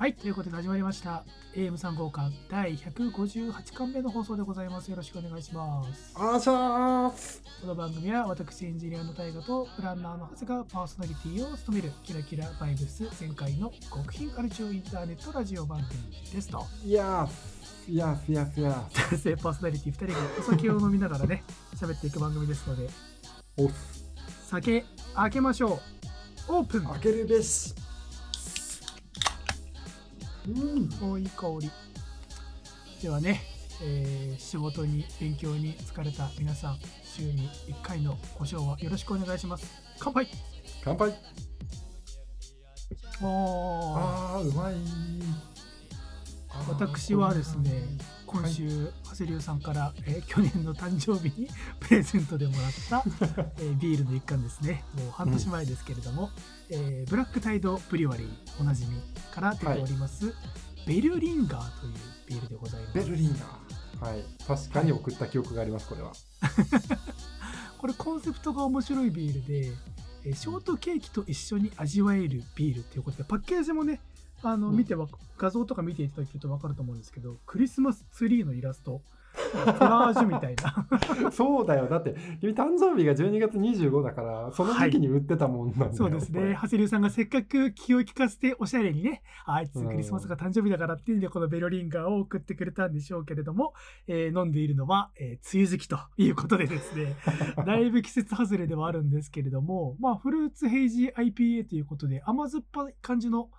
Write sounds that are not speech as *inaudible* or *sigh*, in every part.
はい、ということで始まりました。AM3 号館第158巻目の放送でございます。よろしくお願いします。この番組は私エンジニアの大河とプランナーの長谷がパーソナリティを務めるキラキラバイブス前回の極貧アルチオインターネットラジオ番組ですと。いやーいやーいやーいやー男性パーソナリティ2人がお酒を飲みながらね、*laughs* 喋っていく番組ですので、お酒開けましょう。オープン開けるべしうん。おいい香り。ではね、えー仕事に勉強に疲れた皆さん週に1回のご賞はよろしくお願いします。乾杯。乾杯。あー。うまい。私はですね今週、長谷龍さんから、えー去年の誕生日に *laughs* プレゼントでもらった、えービールの一環ですね。もう半年前ですけれども、えーブラックタイドブリュワリーおなじみから出ております、ベルリンガーというビールでございます。ベルリンガー。はい。確かに送った記憶がありますこれは。*laughs* これコンセプトが面白いビールで、えーショートケーキと一緒に味わえるビールっていうことでパッケージもねあのうん。見てわ画像とか見ていただけると分かると思うんですけどクリスマスツリーのイラスト。コラージュみたいな。*laughs* そうだよ。だって君誕生日が12月25だからその時期に売ってたもんなんだよ、そうですね。長谷流さんがせっかく気を利かせておしゃれにねあいつクリスマスが誕生日だからっていうんでこのベロリンガーを送ってくれたんでしょうけれども、えー飲んでいるのは、えー梅雨時期ということでですね。*laughs* だいぶ季節外れではあるんですけれども、まあ、フルーツヘイジー IPA ということで甘酸っぱい感じの、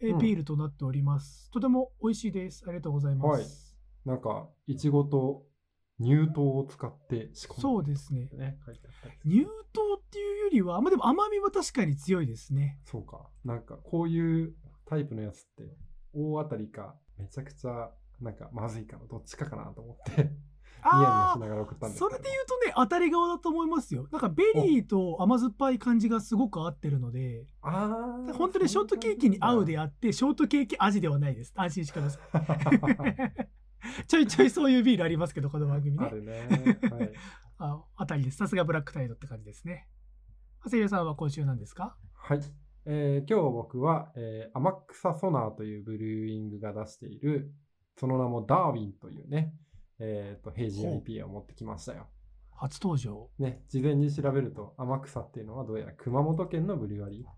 えビールとなっております。とても美味しいです。ありがとうございます。なんかいちごと乳糖を使って仕込んでそうですね。ね乳糖っていうよりは、まあ、でも甘みは確かに強いですね。そうか。なんかこういうタイプのやつって大当たりかめちゃくちゃなんかまずいかなどっちかかなと思ってニヤニヤあしながら送ったんですそれで言うとね、当たり側だと思いますよ。なんかベリーと甘酸っぱい感じがすごく合ってるので、ああ本当にショートケーキに合うであって、ショートケーキ味ではないです。安心してください。*laughs* ちょいちょいそういうビールありますけど、この番組ね。あるね。はい。*laughs* あ当たりです。さすが Black Tide って感じですね。長谷川さんは今週なんですか？はい。えー今日僕は、えー、天草ソナーというブルーイングが出している、その名もダーウィンというね、えっ、ーほう IPA を持ってきましたよ。初登場。ね、事前に調べると、天草っていうのはどうやら熊本県のブリュワリー。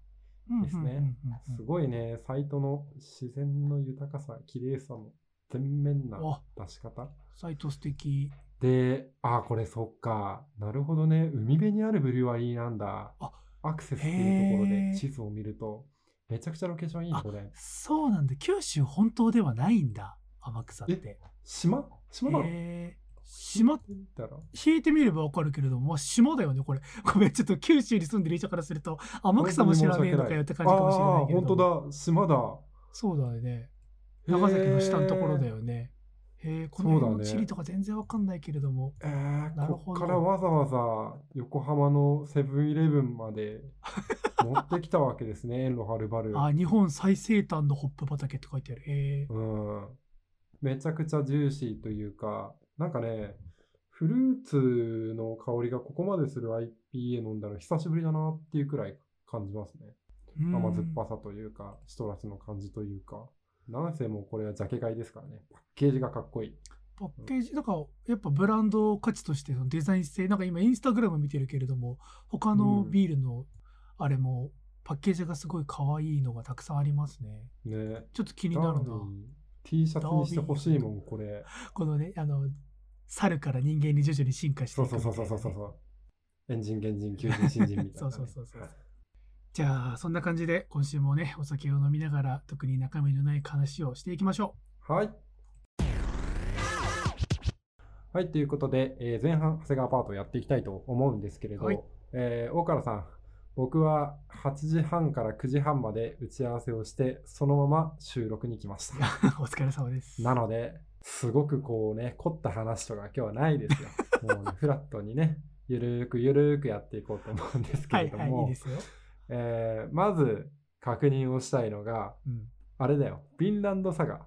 ですねすごいね、サイトの自然の豊かさ、綺麗さの全面なあ出し方。サイト素敵。で、あ、これそっか。なるほどね。海辺にあるブリュワリーなんだ。あアクセスっていうところで地図を見ると、めちゃくちゃロケーションいいこれ。そうなんだ。九州本当ではないんだ。天草って。島？島なのへー島引いてみればわかるけれども、まあ、島だよね、これ。*laughs* ごめん、ちょっと九州に住んでる人からすると、天草も知らねえのかよって感じかもしれないけれど本当だ。島だ。そうだよね。長崎の下のところだよ。よね。へえ、この辺の地理とか全然わかんないけれども。えー、なるほどこっからわざわざ横浜のセブンイレブンまで *laughs* 持ってきたわけですね、遠路はるばる。あ、日本最西端のホップ畑って書いてある。へえ。うん。めちゃくちゃジューシーというか、なんかね、フルーツの香りがここまでする IPA 飲んだら久しぶりだなっていうくらい感じますね。うん甘酸っぱさというか、シトラスの感じというか。なんせもうこれはジャケ買いですからね。パッケージがかっこいい。パッケージ、だからやっぱブランド価値としてのデザイン性、なんか今インスタグラム見てるけれども、他のビールのあれもパッケージがすごい可愛いのがたくさんありますね。ね。ちょっと気になるな T シャツにしてほしいもん、これ。このね、あの、猿から人間に徐々に進化していくそうそうそそうそうそう。エンジン、原人、求人、新人みたいなね、*laughs* そうそうそうそうじゃあ、そんな感じで今週もね、お酒を飲みながら特に中身のない話をしていきましょはい。はい、ということで、えー前半、長谷川パートをやっていきたいと思うんですけれど、はいえー大原さん、僕は8時半から9時半まで打ち合わせをして、そのまま収録に来ましう。た。*laughs* お疲れ様です。なので、すごくこうね、凝った話とか今日はないですよ。*laughs* もうね、フラットにね、ゆるーくゆるーくやっていこうと思うんですけはいはい、いれども、いですよ。えーまず確認をしたいのが、うん、あれだよ、フィンランドサガ、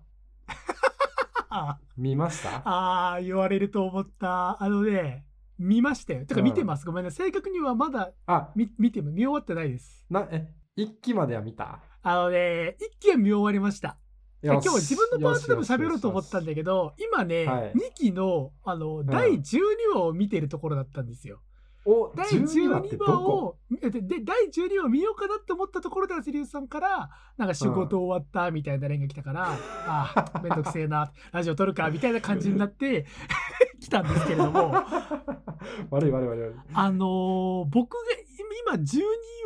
*laughs* あ見ました？あー、言われると思った。あのね、見ましたよ。てかうん見てます。ごめんなさい。正確にはまだあ、見見ても見終わってないです。な、え、一期までは見た？あのね、一気は見終わりました。今日は自分のパートでも喋ろうと思ったんだけど、今ね、はい2期のあの第12話を見てるところだったんですよ。お第12話って12ど話こをでで第12話を見ようかなって思ったところでアスリューさんからなんか仕事終わったみたいな連が来たから、ああめんどくせえな *laughs* ラジオ撮るかみたいな感じになって *laughs* 来たんですけれども *laughs* 悪い悪い悪い悪い。あのー僕が今12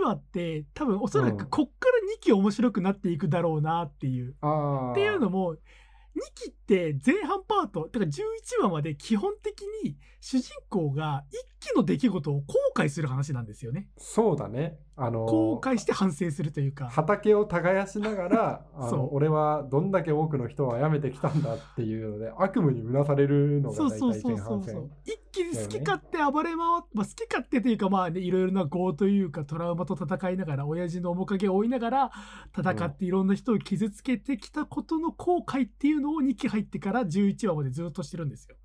話って多分おそらくこっから2期面白くなっていくだろうなっていう。ああ。っていうのも2期って前半パートだから11話まで基本的に主人公が1期の出来事を後悔する話なんですよね。そうだね。あのー後悔して反省するというか。畑を耕しながら *laughs* あそうの俺はどんだけ多くの人を殺めてきたんだっていうので悪夢にうなされるのが大体前半戦。一気に好き勝手暴れ回っ、まあ、好き勝手というかまあねいろいろな業というかトラウマと戦いながら親父の面影を追いながら戦っていろんな人を傷つけてきたことの後悔っていうのを2期入ってから11話までずっとしてるんですよ。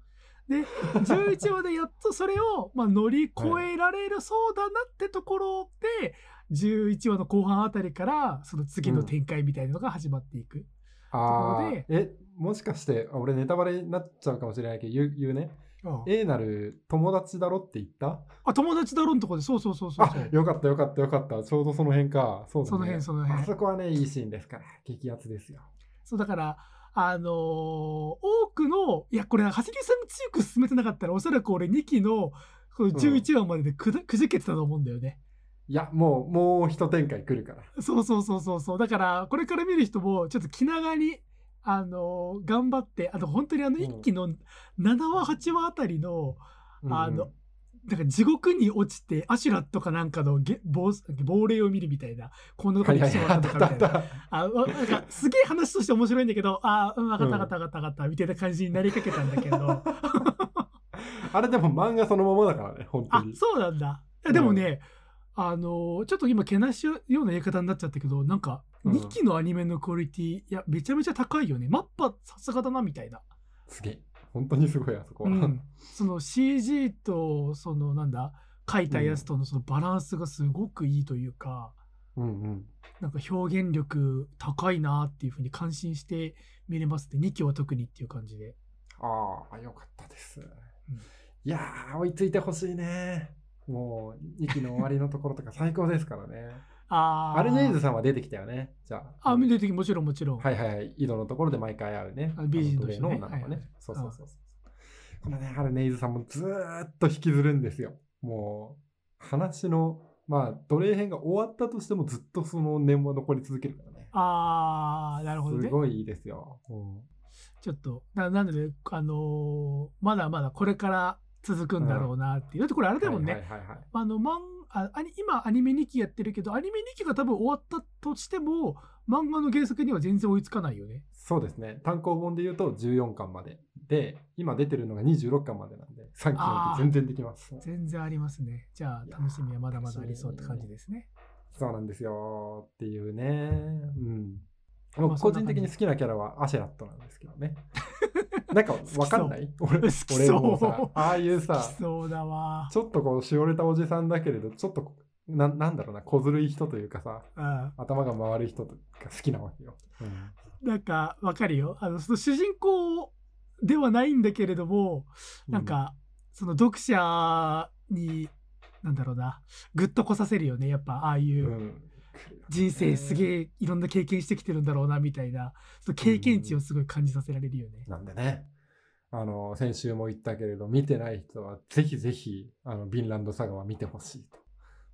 で *laughs* 11話でやっとそれをまあ乗り越えられるそうだなってところで、11話の後半あたりからその次の展開みたいなのが始まっていく。ところでえもしかしてあ俺ネタバレになっちゃうかもしれないけど言う言うね？あ A なる友達だろって言った？あ友達だろんとこで。そうそうそうそうあそう。よかったよかったよかった。ちょうどその辺か。そうだね。その辺その辺。あそこはねいいシーンですから。激アツですよ。そうだから、あのー多くの、いや、これ、長谷川さんが強く進めてなかったら、おそらく俺2期のこの11話まででく,、くじけてたと思うんだよね。いやもうもう一展開来るからそうそうそうそうそう。だから、これから見る人も、ちょっと気長に、あのー頑張って、あと本当にあのうん1期の7話、8話あたりの、あのうんなんか地獄に落ちて、アシュラットかなんかのげ亡亡霊を見るみたいな、こんなとこはいに来はいはいあったてもらったとかみたいな。かすげえ話として面白いんだけど、あうん、分かった分かった分かった分かった、みたいな感じになりかけたんだけど、あれでも漫画そのままだからね本当あにそうなんだ。いやでもね、あのーちょっと今、けなしような言い方になっちゃったけど、なんか、うん2期のアニメのクオリティ、いや、めちゃめちゃ高いよね。マッパ、さすがだな、みたいな。すげえ本当にすごいあそこは、うん。その CG と、その、なんだ、書いたやつとのそのバランスがすごくいいというか、うんうんなんか表現力高いなっていうふうに感心して見れますね。2期は特にっていう感じで。ああ、よかったです。いやー、追いついてほしいね。もう、2期の終わりのところとか最高ですからね。あーアルネイズさんは出てきたよね。じゃあ。あ、見てる時もちろんもちろん。はいはいはい。井戸のところで毎回会うね。あ美人としてねあのね。はいはいそうそうそうそう。このね、アルネイズさんもずーっと引きずるんですよ。もう、話の、まあ、奴隷編が終わったとしてもずっとその念は残り続けるからね。ああ、なるほどね。すごいいいですよ。うんちょっと、ななので、あのーまだまだこれから続くんだろうなっていう。だってこれあれだもんね。はいはいはいはい。あの、マンあ今アニメ2期やってるけど、アニメ2期が多分終わったとしても、漫画の原作には全然追いつかないよね。そうですね。単行本で言うと14巻まで。で、今出てるのが26巻までなんで、3期なんて全然できます。全然ありますね。じゃあ、楽しみはまだまだありそうって感じですね。そうなんですよっていうね。うん。まあ僕個人的に好きなキャラはアシェラットなんですけどね。*laughs* なんかわかんない？俺俺もさ、ああいう好さき、そうだわ。ちょっとこう、しおれたおじさんだけれど、ちょっとな、なんだろうな、小ずるい人というかさ、うん。頭が回る人が好きなわけよ。うん。なんかわかるよ。あのその主人公ではないんだけれども、なん、かその読者になんだろうなグッとこさせるよねやっぱああいう。うんうん人生すげえいろんな経験してきてるんだろうなみたいなその経験値をすごい感じさせられるよね。なんでね、あの、先週も言ったけれど、見てない人はぜひぜひ、あの、ビンランドサガは見てほしいと。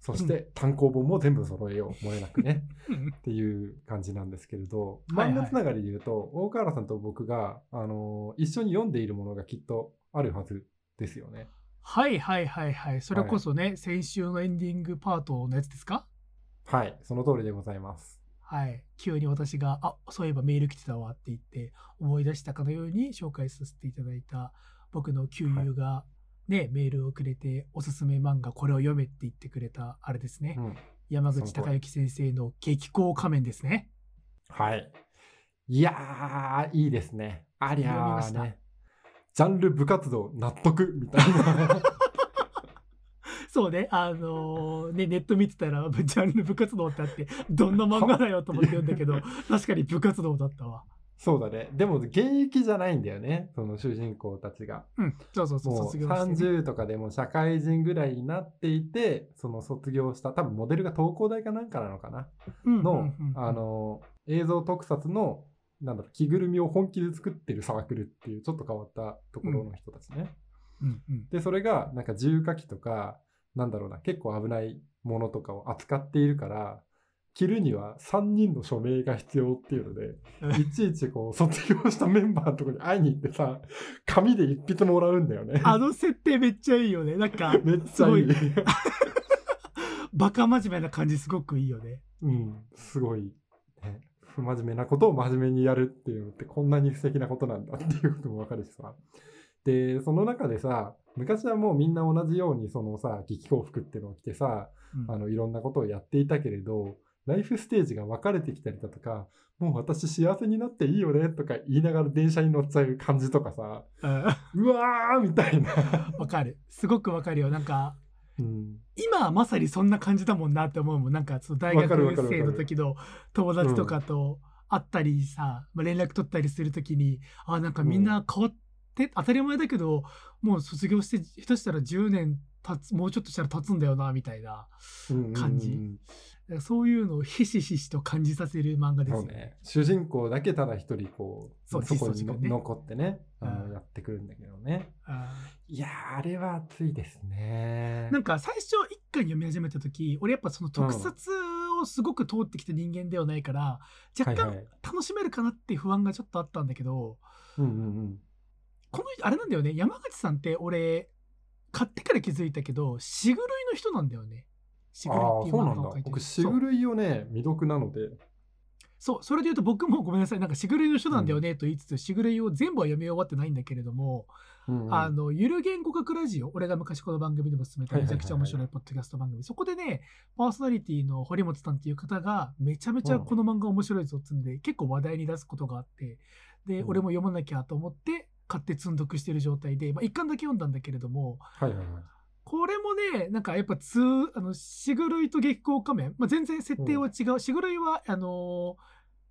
そして、単行本も全部揃えよう、漏れなくね。*laughs* っていう感じなんですけれど、はいはい漫画つながりで言うと、大河原さんと僕が、あの、一緒に読んでいるものがきっとあるはずですよね。はいはいはいはいそれこそね、先週のエンディングパートのやつですか？はい、その通りでございます。はい急に私があそういえばメール来てたわって言って思い出したかのように紹介させていただいた僕の旧友がね、メールをくれておすすめ漫画これを読めって言ってくれたあれですね、うん。山口孝之先生の激高仮面ですねはい。いやー、いいですね。あり読みましたゃーね。ジャンル部活動納得みたいな。そうねあのーねネット見てたらジャンル部活動ってあってどんな漫画だよと思って読んだけど *laughs* 確かに部活動だったわそうだね。でも現役じゃないんだよね。その主人公たちが。うん、そうそうそう、卒業して、ね。30とかでも社会人ぐらいになっていて、その卒業した、多分モデルが東工大かなんかなのかな？うんの、うんうんうんあの、映像特撮の、なんだろう、着ぐるみを本気で作ってるサークルっていう、ちょっと変わったところの人たちね。うんうんで、それが、なんか重火器とか、なんだろうな、結構危ないものとかを扱っているから、着るには3人の署名が必要っていうので、いちいちこう、卒業したメンバーのところに会いに行ってさ、紙で一筆もらうんだよね。あの設定めっちゃいいよね。なんか、*laughs* めっちゃいい。す *laughs* バカ真面目な感じすごくいいよね。うん、すごい、ね。不真面目なことを真面目にやるっていうのってこんなに素敵なことなんだっていうこともわかるしさ。で、その中でさ、昔はもうみんな同じようにそのさ、劇校服っていうのを着てさ、うんあのいろんなことをやっていたけれど、ライフステージが分かれてきたりだとか、もう私幸せになっていいよねとか言いながら電車に乗っちゃう感じとかさ、うんうわーみたいな。*laughs* わかる。すごくわかるよ。なんか、うん、今はまさにそんな感じだもんなって思うもん。なんか、その大学生の時の友達とかと会ったりさ、まあ、連絡取ったりする時に、あ、なんかみんな変わって、当たり前だけど、もう卒業して、下手したら10年経つ、もうちょっとしたら経つんだよな、みたいな。うん感じうんそういうのをひしひしと感じさせる漫画ですよね。ね。主人公だけただ一人こう、そうそこにね残ってね、あうんのやってくるんだけどね。あいやー、あれは熱いですねー。なんか最初一巻読み始めた時俺やっぱその特撮をすごく通ってきた人間ではないから、若干はいはい。楽しめるかなっていう不安がちょっとあったんだけどうんうんうん。この人あれなんだよね。山口さんって俺買ってから気づいたけどしぐるいの人なんだよね。しあぐるいっていう漫画を描い。て僕、しぐるいをね、未読なので。そうそれで言うと僕もごめんなさい。なんかしぐるいの人なんだよねと言いつつ、しぐるいを全部は読み終わってないんだけれども、うんうん。あのゆる言語学ラジオ俺が昔この番組でも進めためちゃくちゃ面白はいいポッドキャスト番組。そこでねパーソナリティの堀本さんっていう方がめちゃめちゃこの漫画面白いぞっつんで、結構話題に出すことがあってで、うん。俺も読まなきゃと思って買って積んどくしてる状態で、まあ、一巻だけ読んだんだけれどもはいはいはい。これもねなんかやっぱ通あのしぐるいと月光仮面、まあ、全然設定は違う、しぐるいはあの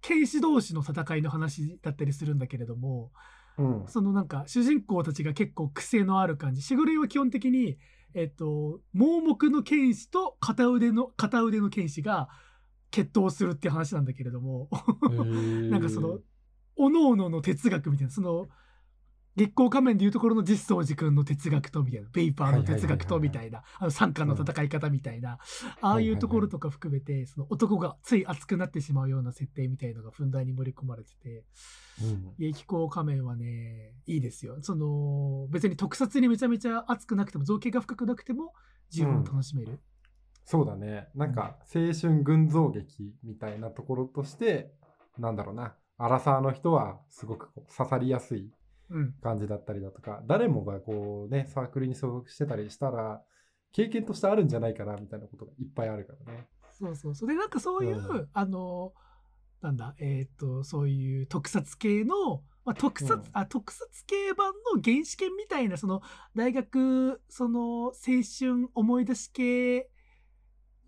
剣士同士の戦いの話だったりするんだけれども、うん。そのなんか主人公たちが結構癖のある感じ。しぐるいは基本的に、えっと、盲目の剣士と片腕の、片腕の剣士が決闘するっていう話なんだけれども、*laughs* なんかその、おのおのの哲学みたいな、その、月光仮面でいうところの実相寺君の哲学とみたいな、ベイパーの哲学とみたいな、あの三巻の戦い方みたいな、ああいうところとか含めて、その男がつい熱くなってしまうような設定みたいのがふんだんに盛り込まれてて、うん激光仮面はね、いいですよ。その、別に特撮にめちゃめちゃ熱くなくても、造形が深くなくても、十分楽しめる。そうだね。なんか、青春群像劇みたいなところとして、なんだろうな。アラサーの人はすごく刺さりやすいうん。感じだったりだとか、誰もがこうね、サークルに所属してたりしたら、経験としてあるんじゃないかなみたいなことがいっぱいあるからね。そうそう。それでなんかそういう、うんあの、なんだ、えっ、と、そういう特撮系の、まあ、特撮、うんあ、特撮系版の原始圏みたいな、その、大学、その、青春思い出し系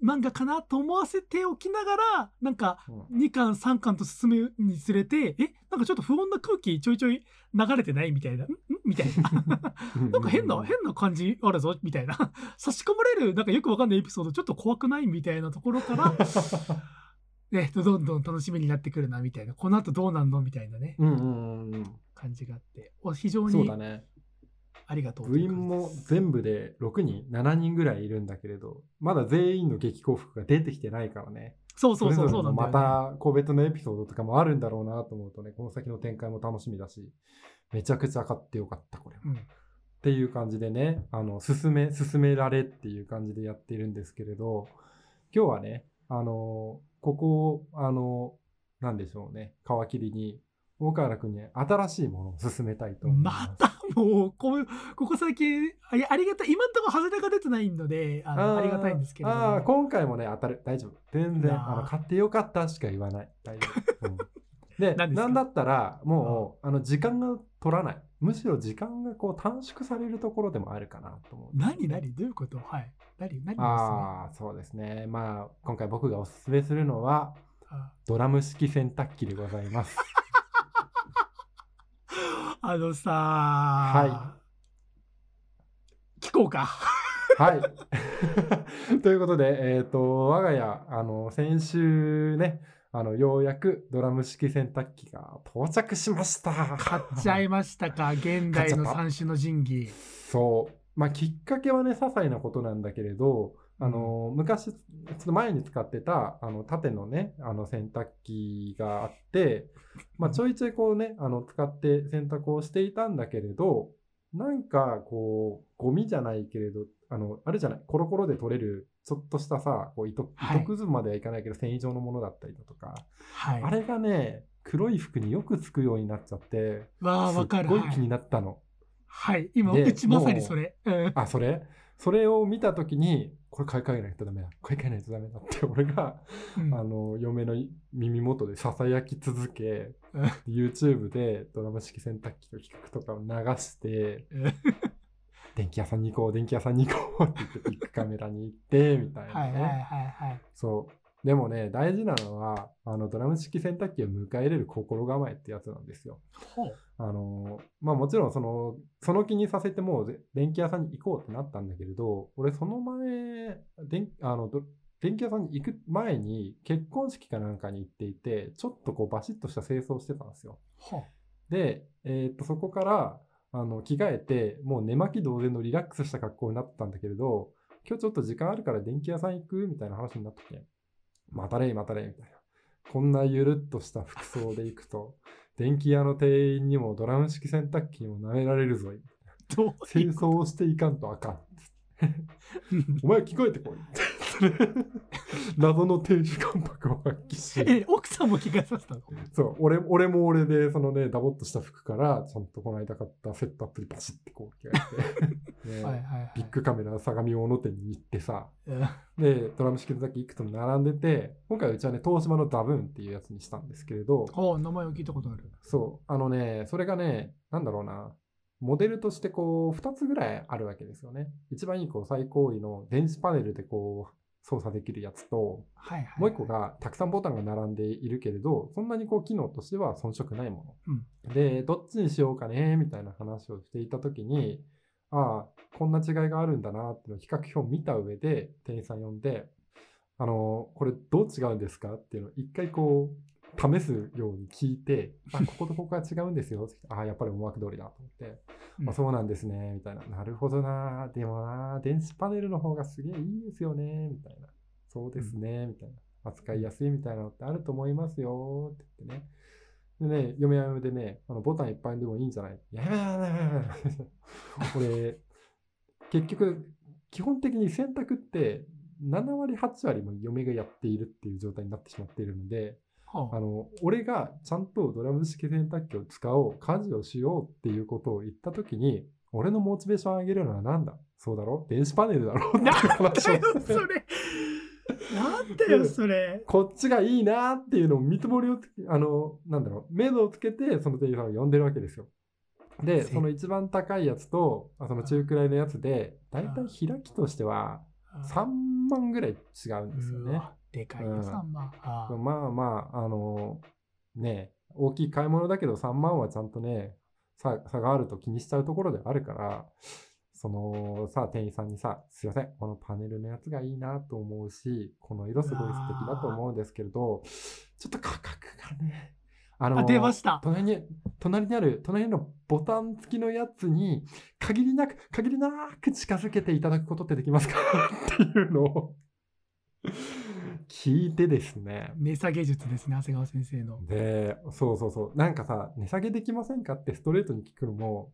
漫画かなと思わせておきながら、なんか、うん2巻3巻と進むにつれてえなんかちょっと不穏な空気ちょいちょい流れてないみたいな。んん？みたいな。なんか変な、変な感じあるぞみたいな。*laughs* 差し込まれる、なんかよくわかんないエピソードちょっと怖くないみたいなところから、*laughs* ね、どんどん楽しみになってくるなみたいな。この後どうなんの？みたいなね、うんうんうん感じがあって。お非常うん。そうにだね。ありがとうと部員も全部で6人、7人ぐらいいるんだけれど、まだ全員の激幸福が出てきてないからね。そうそうそうそう。また個別のエピソードとかもあるんだろうなと思うとね、この先の展開も楽しみだし、めちゃくちゃ買ってよかった、これは。うんっていう感じでね、あの、進め、進められっていう感じでやっているんですけれど、今日はね、あの、ここを、あの、なんでしょうね、皮切りに、大河原君に新しいものを進めたいと思います。またもうこうここ最近ありがたい今んところ外れが出てないのであのありがたいんですけれどもああ、今回もね、当たる。大丈夫。全然、あの、買ってよかったしか言わない。大丈夫。うん *laughs* で、なんだったら、もう、あの、時間が取らない。むしろ時間がこう短縮されるところでもあるかなと思う。何何？どういうこと？はい何何ですああ、そうですね。まあ、今回僕がおすすめするのは、あドラム式洗濯機でございます。あのさは聞こうか。はい。*laughs* ということで、えっ、と、我が家、あの、先週ね、あの、ようやくドラム式洗濯機が到着しました。買っちゃいましたか、現代の三種の神器。そう。まあ、きっかけはね、些細なことなんだけれど、あの、昔、ちょっと前に使ってた、あの、縦のね、あの、洗濯機があって、まあ、ちょいちょいこうね、あの、使って洗濯をしていたんだけれど、なんか、こう、ゴミじゃないけれど、あの、あるじゃない、コロコロで取れる、ちょっとしたさ、こう糸、はい糸くずまではいかないけど、繊維状のものだったりだとか、はい。あれがね、黒い服によくつくようになっちゃって、わあ、わかる。すっごい気になったの。はい。今、でうちまさにそれ。うんあ、それ？それを見たときに、これ買い替えないとダメだ。買い替えないとダメだって、俺が、うんあの、嫁の耳元で囁き続け、うん YouTube でドラム式洗濯機の企画とかを流して、うん電気屋さんに行こう、電気屋さんに行こうって言って、ビッグカメラに行って、みたいなね。はいはいはいはい。そう。でもね、大事なのは、あの、ドラム式洗濯機を迎え入れる心構えってやつなんですよ。あのまあもちろんそのその気にさせてもうで電気屋さんに行こうってなったんだけれど俺その前電あのど電気屋さんに行く前に結婚式かなんかに行っていてちょっとこうバシッとした清掃をしてたんですよ。で、えーっとそこからあの着替えてもう寝巻き同然のリラックスした格好になってたんだけれど今日ちょっと時間あるから電気屋さん行くみたいな話になったけ？またれまたれみたいなこんなゆるっとした服装で行くと *laughs* 電気屋の店員にもドラム式洗濯機にも舐められるぞい。どう清掃をしていかんとあかん。*laughs* お前着替えてこい。*laughs* 謎の亭主関白を発揮し。え、奥さんも着替えさせたの？そう、俺俺も俺で、そのね、ダボっとした服から、ちゃんとこの間買ったセットアップでバシッてこう着替えて、*laughs* ねはいはいはい。ビッグカメラ相模大野店に行ってさ、うんで、ドラム式の時いくつも並んでて、今回うちはね、東芝のダブーンっていうやつにしたんですけれど、ほう、名前を聞いたことある。そう。あのね、それがね、なんだろうな。モデルとしてこう、2つぐらいあるわけですよね。一番いいこう最高位の電子パネルでこう、操作できるやつと、はいはい。もう一個。がたくさんボタンが並んでいるけれど、そんなにこう機能としては遜色ないもの。で、どっちにしようかね、みたいな話をしていたときに、ああ、こんな違いがあるんだなっていうのを比較表を見た上で、店員さん呼んで、あの、これどう違うんですかっていうのを一回こう、試すように聞いて、*laughs* あ、こことここが違うんですよって言って。あ、やっぱり思惑通りだと思って。うんあ、そうなんですね、みたいな。なるほどな。でもな、電子パネルの方がすげえいいですよね、みたいな。そうですね、みたいな。扱いやすいみたいなのってあると思いますよ、って言ってね。でね、嫁は嫁でね、あのボタンいっぱいでもいいんじゃない？やめやめやめやめやめ *laughs* 俺、結局、基本的に洗濯って7割、8割も嫁がやっているっていう状態になってしまっているので、あ。の、俺がちゃんとドラム式洗濯機を使おう、家事をしようっていうことを言ったときに、俺のモチベーションを上げるのは何だ?そうだろ?電子パネルだろ?ってそれ。なんだよ *laughs* それ。こっちがいいなっていうのを見積もりをあの、なんだろう、目処をつけて、その店員さんを呼んでるわけですよ。で、せその一番高いやつと、あその中くらいのやつで、だいたい開きとしては3万ぐらい違うんですよね。でかいようん。3万あー。まあまあ、あの、ね、大きい買い物だけど3万はちゃんとね、差差があると気にしちゃうところであるから、そのさ、店員さんにさ、すいません、このパネルのやつがいいなと思うし、この色すごい素敵だと思うんですけれど、ちょっと価格がね、あのあ出ました。隣に、隣にある、隣のボタン付きのやつに、限りなく、限りなく近づけていただくことってできますか？*laughs* っていうのを聞いてですね。値下げ術ですね長谷川先生ので、そうそうそう。なんかさ、値下げできませんかってストレートに聞くのも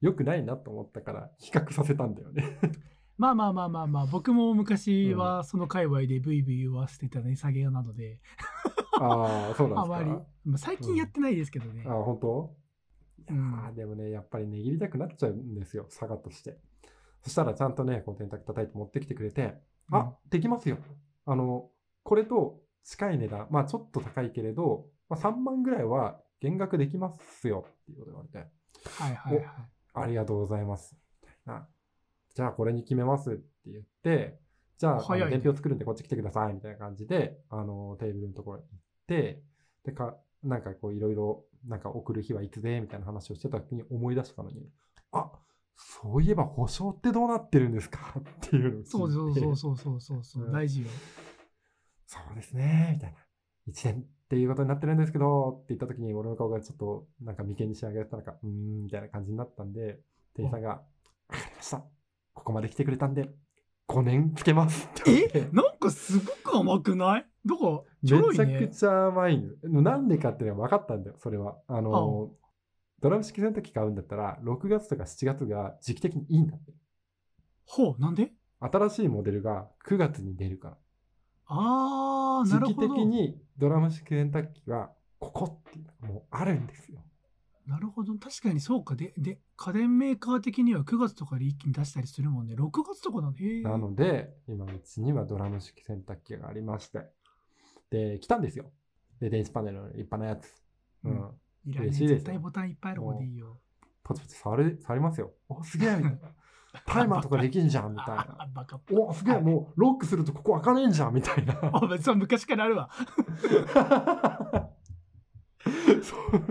良くないなと思ったから比較させたんだよね。*laughs* まあまあまあまあまあ僕も昔はその界隈でブイブイ言わせてた値下げなのでああ、そうなんですか？あまりまあ最近やってないですけどね、ああ、本当？いやうんーでもね、やっぱり値切りたくなっちゃうんですよ、差がとして。そしたらちゃんとね、こう電卓叩いて持ってきてくれて、うんあ、できますよ。あの、これと近い値段、まあちょっと高いけれど、まあ、3万ぐらいは減額できますよっていうこと言われて、はいはいはい。ありがとうございます。みたいな。じゃあこれに決めますって言って、じゃあ、あの早いね。伝票作るんでこっち来てください。みたいな感じで、あの、テーブルのところに行って、で、か、なんかこういろいろなんか送る日はいつで？みたいな話をしてた時に思い出したのに、あそういえば保証ってどうなってるんですか？っていうのをそうそうそうそうそうそう、うん。大事よ。そうですね、みたいな。1年っていうことになってるんですけど、って言った時に俺の顔がちょっとなんか眉間に仕上げたのか、うーん、みたいな感じになったんで、店員さんが、わかりました。ここまで来てくれたんで、5年つけますって言ってえなんかすごく甘くない？どこちょろいめちゃねく。ちゃ甘いの。なんでかっていうのは分かったんだよ、それは。あの、ドラム式洗濯機買うんだったら、6月とか7月が時期的にいいんだって。ほう、なんで？新しいモデルが9月に出るから。あー、なる時期ほど。的にドラム式洗濯機はここっていうのがもうあるんですよ。なるほど。確かにそうか。で、で、家電メーカー的には9月とかで一気に出したりするもんね。6月とかなんで。なので、今うちにはドラム式洗濯機がありまして。で、来たんですよ。で、電子パネルの立派なやつ。う。うんいらね嬉しい絶対ボタンいっぱいある方でいいよ。ポチポチ触れ、触りますよ。お、すげえみたいな。タイマーとかできんじゃんみたいな。お、すげえもうロックするとここ開かねえんじゃんみたいな。あ、別に昔からあるわ。そう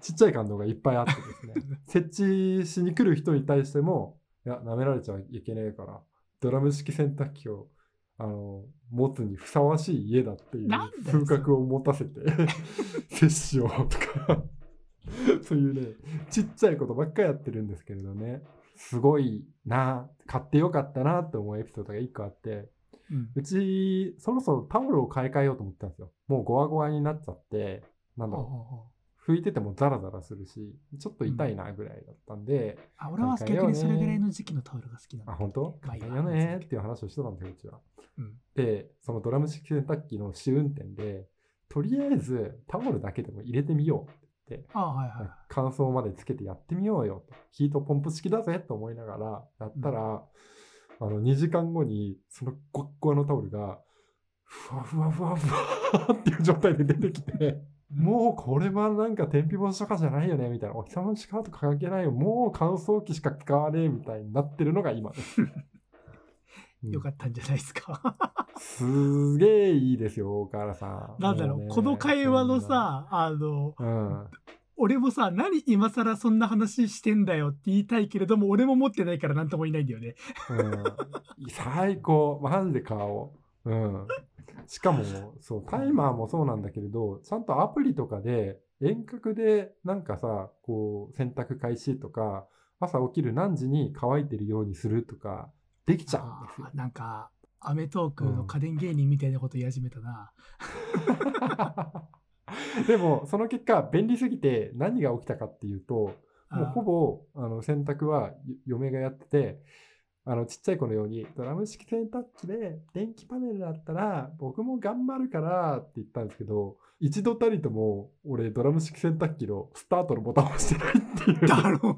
ちっちゃい感動がいっぱいあってですね設置しに来る人に対してもいや舐められちゃいけねえからドラム式洗濯機をあの持つにふさわしい家だっていう風格を持たせて接しようとかそういうねちっちゃいことばっかりやってるんですけれどねすごいな買ってよかったなって思うエピソードが1個あってうん。うち、そろそろタオルを買い替えようと思ったんですよ。もうゴワゴワになっちゃって、なんだろほうう、拭いててもザラザラするし、ちょっと痛いなぐらいだったんで、あ、俺は逆にそれぐらいの時期のタオルが好きなの。あ、本当？まあ買い替えようねっていう話をしてたんですよ、うちは。うん。で、そのドラム式洗濯機の試運転で、とりあえずタオルだけでも入れてみようって乾燥までつけてやってみようよと。ヒートポンプ式だぜと思いながらやったら、あの2時間後にそのゴワッゴワのタオルがふわふわふわふわっていう状態で出てきて、もうこれはなんか天日干しとかじゃないよねみたいな。お日様の力とか関係ないよ。もう乾燥機しか使わねえみたいになってるのが今です。*laughs* うんよかったんじゃないですか。すげえいいですよ、岡原さん。なんだろう、もねこの会話の、さ、あの、そんな俺もさ、何今更そんな話してんだよって言いたいけれども、俺も持ってないから何とも言えないんだよね。うん。うん、最高。マジで買おう。うん。しかも、そう、タイマーもそうなんだけれど、ちゃんとアプリとかで、遠隔でなんかさ、こう、洗濯開始とか、朝起きる何時に乾いてるようにするとか、できちゃうんですよなんか、アメトークの家電芸人みたいなこと言い始めたな。でも、その結果、便利すぎて何が起きたかっていうと、もうほぼあの洗濯はよ嫁がやってて、あのちっちゃい子のように、ドラム式洗濯機で電気パネルだったら僕も頑張るからって言ったんですけど、一度たりとも俺ドラム式洗濯機のスタートのボタンを押してないっていう。だろう。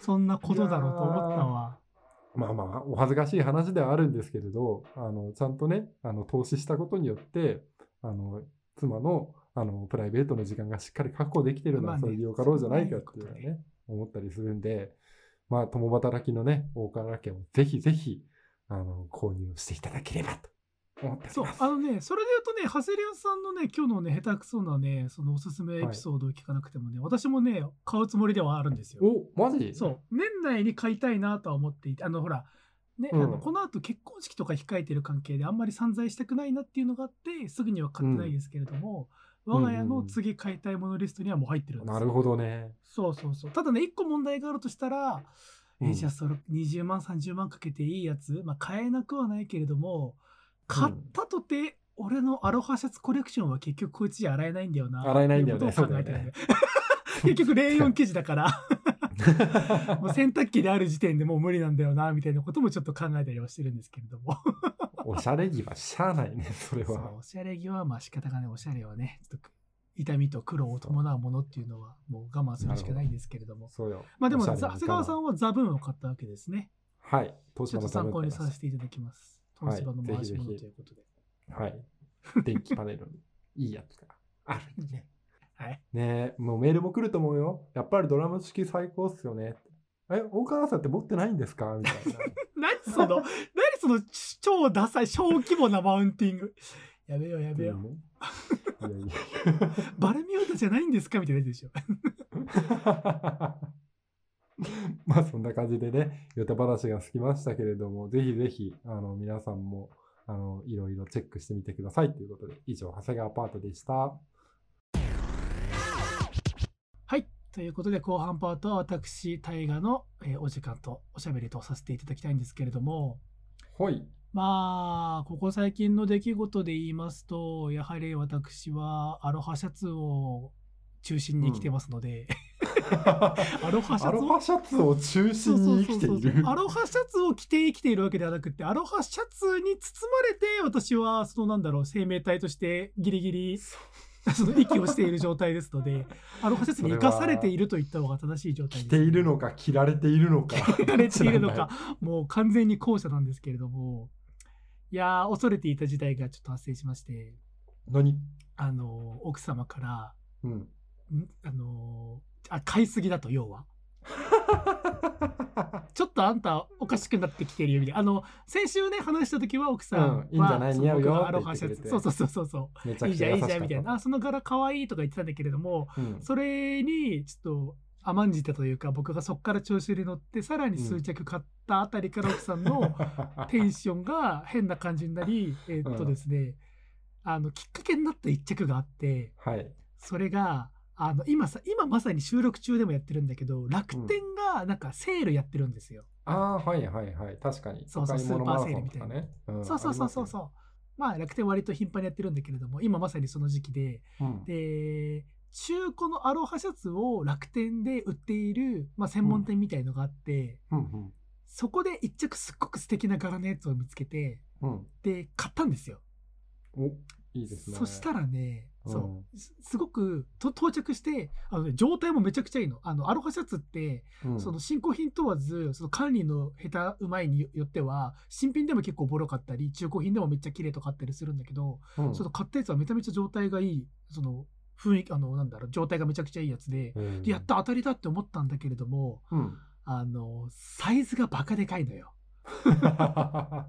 *laughs* そんなことだろうと思ったわ。まあまあ、お恥ずかしい話ではあるんですけれど、あの、ちゃんとね、あの、投資したことによって、あの、妻の、あの、プライベートの時間がしっかり確保できてるのは、それでよかろうじゃないかっていうのはね、思ったりするんで、まあ、共働きのね、大川家をぜひぜひ、あの、購入していただければと思ってそう。あのね、それで言うとね、長谷川さんのね、今日のね、下手くそなね、そのおすすめエピソードを聞かなくてもね、私もね、買うつもりではあるんですよ。お、マジ？そう、年内に買いたいなとは思っていて、あの、ほら、ね、うん。あのこの後結婚式とか控えてる関係であんまり散財したくないなっていうのがあって、すぐには買ってないですけれども、我が家の次買いたいものリストにはもう入ってるんですよ。なるほどね。そうそうそう。ただね、一個問題があるとしたら、えじゃあそれ20万、30万かけていいやつ、まあ買えなくはないけれども、買ったとて、俺のアロハシャツコレクションは結局こいつじゃ洗えないんだよな。洗えないんだよね考えてね *laughs* 結局、レイヨン生地だから、*laughs* もう洗濯機である時点でもう無理なんだよな、みたいなこともちょっと考えたりはしてるんですけれども。*laughs* おしゃれ着はしゃあないね、それは。おしゃれ着はまあ仕方がない、おしゃれはね、ちょっと痛みと苦労を伴うものっていうのはもう我慢するしかないんですけれども。そうよ。まあでも、長谷川さんはザブーンを買ったわけですね。はい。東ちょっと参考にさせていただきます。はい東芝の回し物ということで。はい。電気パネルにいいやつがあるね。はい。ねえ、もうメールも来ると思うよ。やっぱりドラム式最高っすよね。え、大川さんって持ってないんですか？みたいな。*laughs* 何その、何その超ダサい、小規模なマウンティング。やめようやめよう。*laughs* いやいやバルミューダじゃないんですか？みたいなやつでしょ。*laughs* *laughs* まあそんな感じでね、ヨタ話が過ぎましたけれども、ぜひぜひ、あの、皆さんも、あの、いろいろチェックしてみてくださいということで、以上、長谷川パートでした。はい。ということで、後半パートは私、大河の、えーお時間とおしゃべりとさせていただきたいんですけれども、ほい。まあ、ここ最近の出来事で言いますと、やはり私はアロハシャツを中心に生きてますので、アロハシャツをアロハシャツ？を中心に生きている。アロハシャツを着て生きているわけではなくて、アロハシャツに包まれて、私は、そのなんだろう、生命体としてギリギリ、その息をしている状態ですので、*laughs* アロハシャツに生かされていると言った方が正しい状態着です、ているのか、着られているのか。着られているのか、*laughs* もう完全に後者なんですけれども、いやー、恐れていた事態がちょっと発生しまして、何？あのー、奥様から、うん。ん？あのー、あ、買いすぎだと、要は。*laughs* ちょっとあんたおかしくなってきてるよみたいな。あの、先週ね、話した時は奥さんは、うんいいんじゃない？似合うよアロハシャそうそうそうそう。めちゃくいいじゃん、いいじゃん、みたいな。あ、その柄可愛いとか言ってたんだけれども、うんそれに、ちょっと、甘んじたというか、僕がそこから調子に乗って、さらに数着買ったあたりから奥さんのテンションが変な感じになり、*laughs* えーっとですね、あの、きっかけになった一着があって、はい。それが、あの、今さ、今まさに収録中でもやってるんだけど、楽天がなんかセールやってるんですよ。ああ、はいはいはい。確かに。そうそうスーパーセールみたいなね。んそうそうそうそうあそう。まあ楽天割と頻繁にやってるんだけれども、今まさにその時期で、りますよで、中古のアロハシャツを楽天で売っている、まあ、専門店みたいのがあって、うん。うんそこで一着すっごく素敵な柄のやつを見つけて、うん。うん。で、買ったんですよ。お、いいですね。そしたらね、うんそうすすごくと到着してあの、ね、状態もめちゃくちゃいいの。あのアロハシャツって、うん、その新古品問わずその管理の下手うまいによっては新品でも結構ボロかったり中古品でもめっちゃ綺麗とかあったりするんだけど、うん、その買ったやつはめちゃめちゃ状態がいいその雰囲気あのなんだろう状態がめちゃくちゃいいやつで,、うんでやった当たりだって思ったんだけれどもうん。あのサイズがバカでかいのよ。*laughs*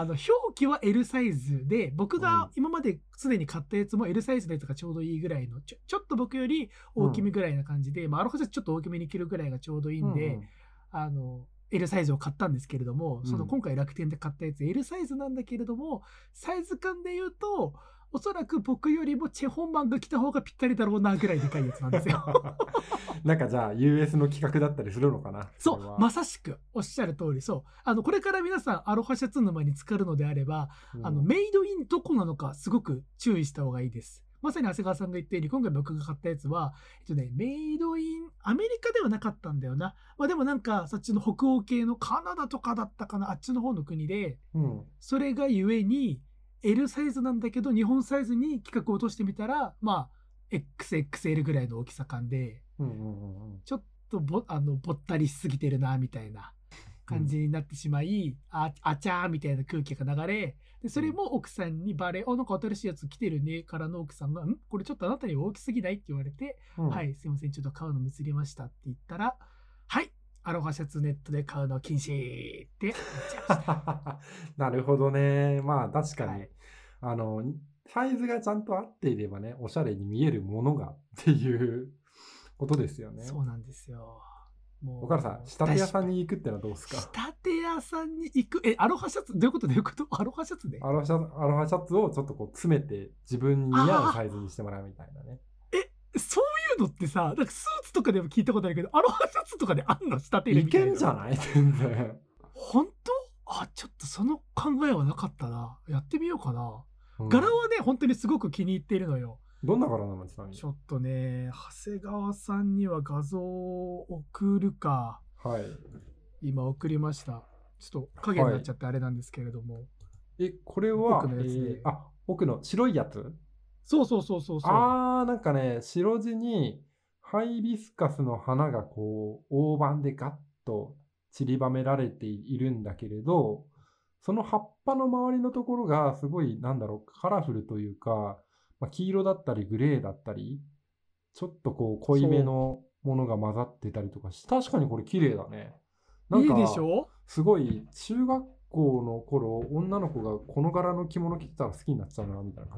あの表記は L サイズで僕うん。が今まですでに買ったやつも L サイズのやつがちょうどいいぐらいのちょちょっと僕より大きめぐらいな感じで、まあ、アロハシャツちょっと大きめに着るぐらいがちょうどいいんで、うん。あの L サイズを買ったんですけれども、そのうん今回楽天で買ったやつ L サイズなんだけれどもサイズ感で言うとおそらく僕よりもチェホンマンが着た方がぴったりだろうなぐらいでかいやつなんですよ。*laughs* なんかじゃあ US の企画だったりするのかな？そうまさしくおっしゃる通り。そう。あのこれから皆さんアロハシャツ沼に浸かるのであればうん。あのメイドインどこなのかすごく注意した方がいいです。まさに長谷川さんが言ったように今回僕が買ったやつは、えっとね、メイドインアメリカではなかったんだよな。まあ、でもなんかそっちの北欧系のカナダとかだったかなあっちの方の国で。うん。それがゆえに L サイズなんだけど日本サイズに規格を落としてみたらまあ XXL ぐらいの大きさ感でうんうんうんうん。ちょっとぼあのぼったりしすぎてるなみたいな感じになってしまい、ああちゃーみたいな空気が流れでそれも奥さんにバレ「あなんか新しいやつ来てるね」からの奥さんが「んこれちょっとあなたには大きすぎない?」って言われて「うん。はいすいませんちょっと買うのミスりました」って言ったら「はいアロハシャツネットで買うのは禁止」って言っちゃいました。*laughs* なるほどね。まあ確かに、はいあの、サイズがちゃんと合っていればね、おしゃれに見えるものがっていうことですよね。そうなんですよ。も岡田さん、仕立て屋さんにに行くってのはどうですか？仕立て屋さんに行く？えアロハシャツどういうこと？どういうこと？*laughs* アロハシャツで？アロハシャツアロハシャツをちょっとこう詰めて自分に似合うサイズにしてもらうみたいなね。そういうのってさなんかスーツとかでも聞いたことあるけどアロハシャツとかであんの仕立てるいみたいな。けんじゃない？*laughs* 全然。本当？あちょっとその考えはなかったな。やってみようかな、うん。柄はね本当にすごく気に入っているのよ。どんな柄なのちなみに？ち。ょっとね長谷川さんには画像を送るか。はい。今送りました。ちょっと影になっちゃってあれなんですけれども、え、これは、奥のやつねえーあ、奥の白いやつ？そうそうそうそうそうあー、なんかね、白地にハイビスカスの花がこう、大判でガッと散りばめられているんだけれど、その葉っぱの周りのところがすごい、なんだろう、カラフルというか、まあ、黄色だったりグレーだったり、ちょっとこう濃いめのものが混ざってたりとかして、確かにこれ綺麗だね。なんかいいでしょ？すごい、中学校の頃、女の子がこの柄の着物着てたら好きになっちゃうな、みたいな。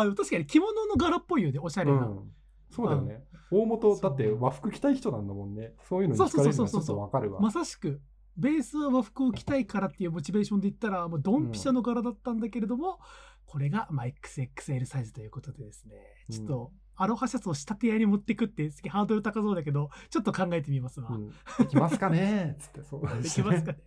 あ確かに着物の柄っぽいよねおしゃれな、うん、そうだよね。大元だって和服着たい人なんだもんね。そういうのに惹かれるのはちょっとわかるわ。まさしくベースは和服を着たいからっていうモチベーションで言ったらもうドンピシャの柄だったんだけれども、これがまあ XXL サイズということでですね。ちょっと、アロハシャツを仕立て屋に持ってくってハードル高そうだけどちょっと考えてみますわ、うん、できますかねつってそう。*laughs* できますかね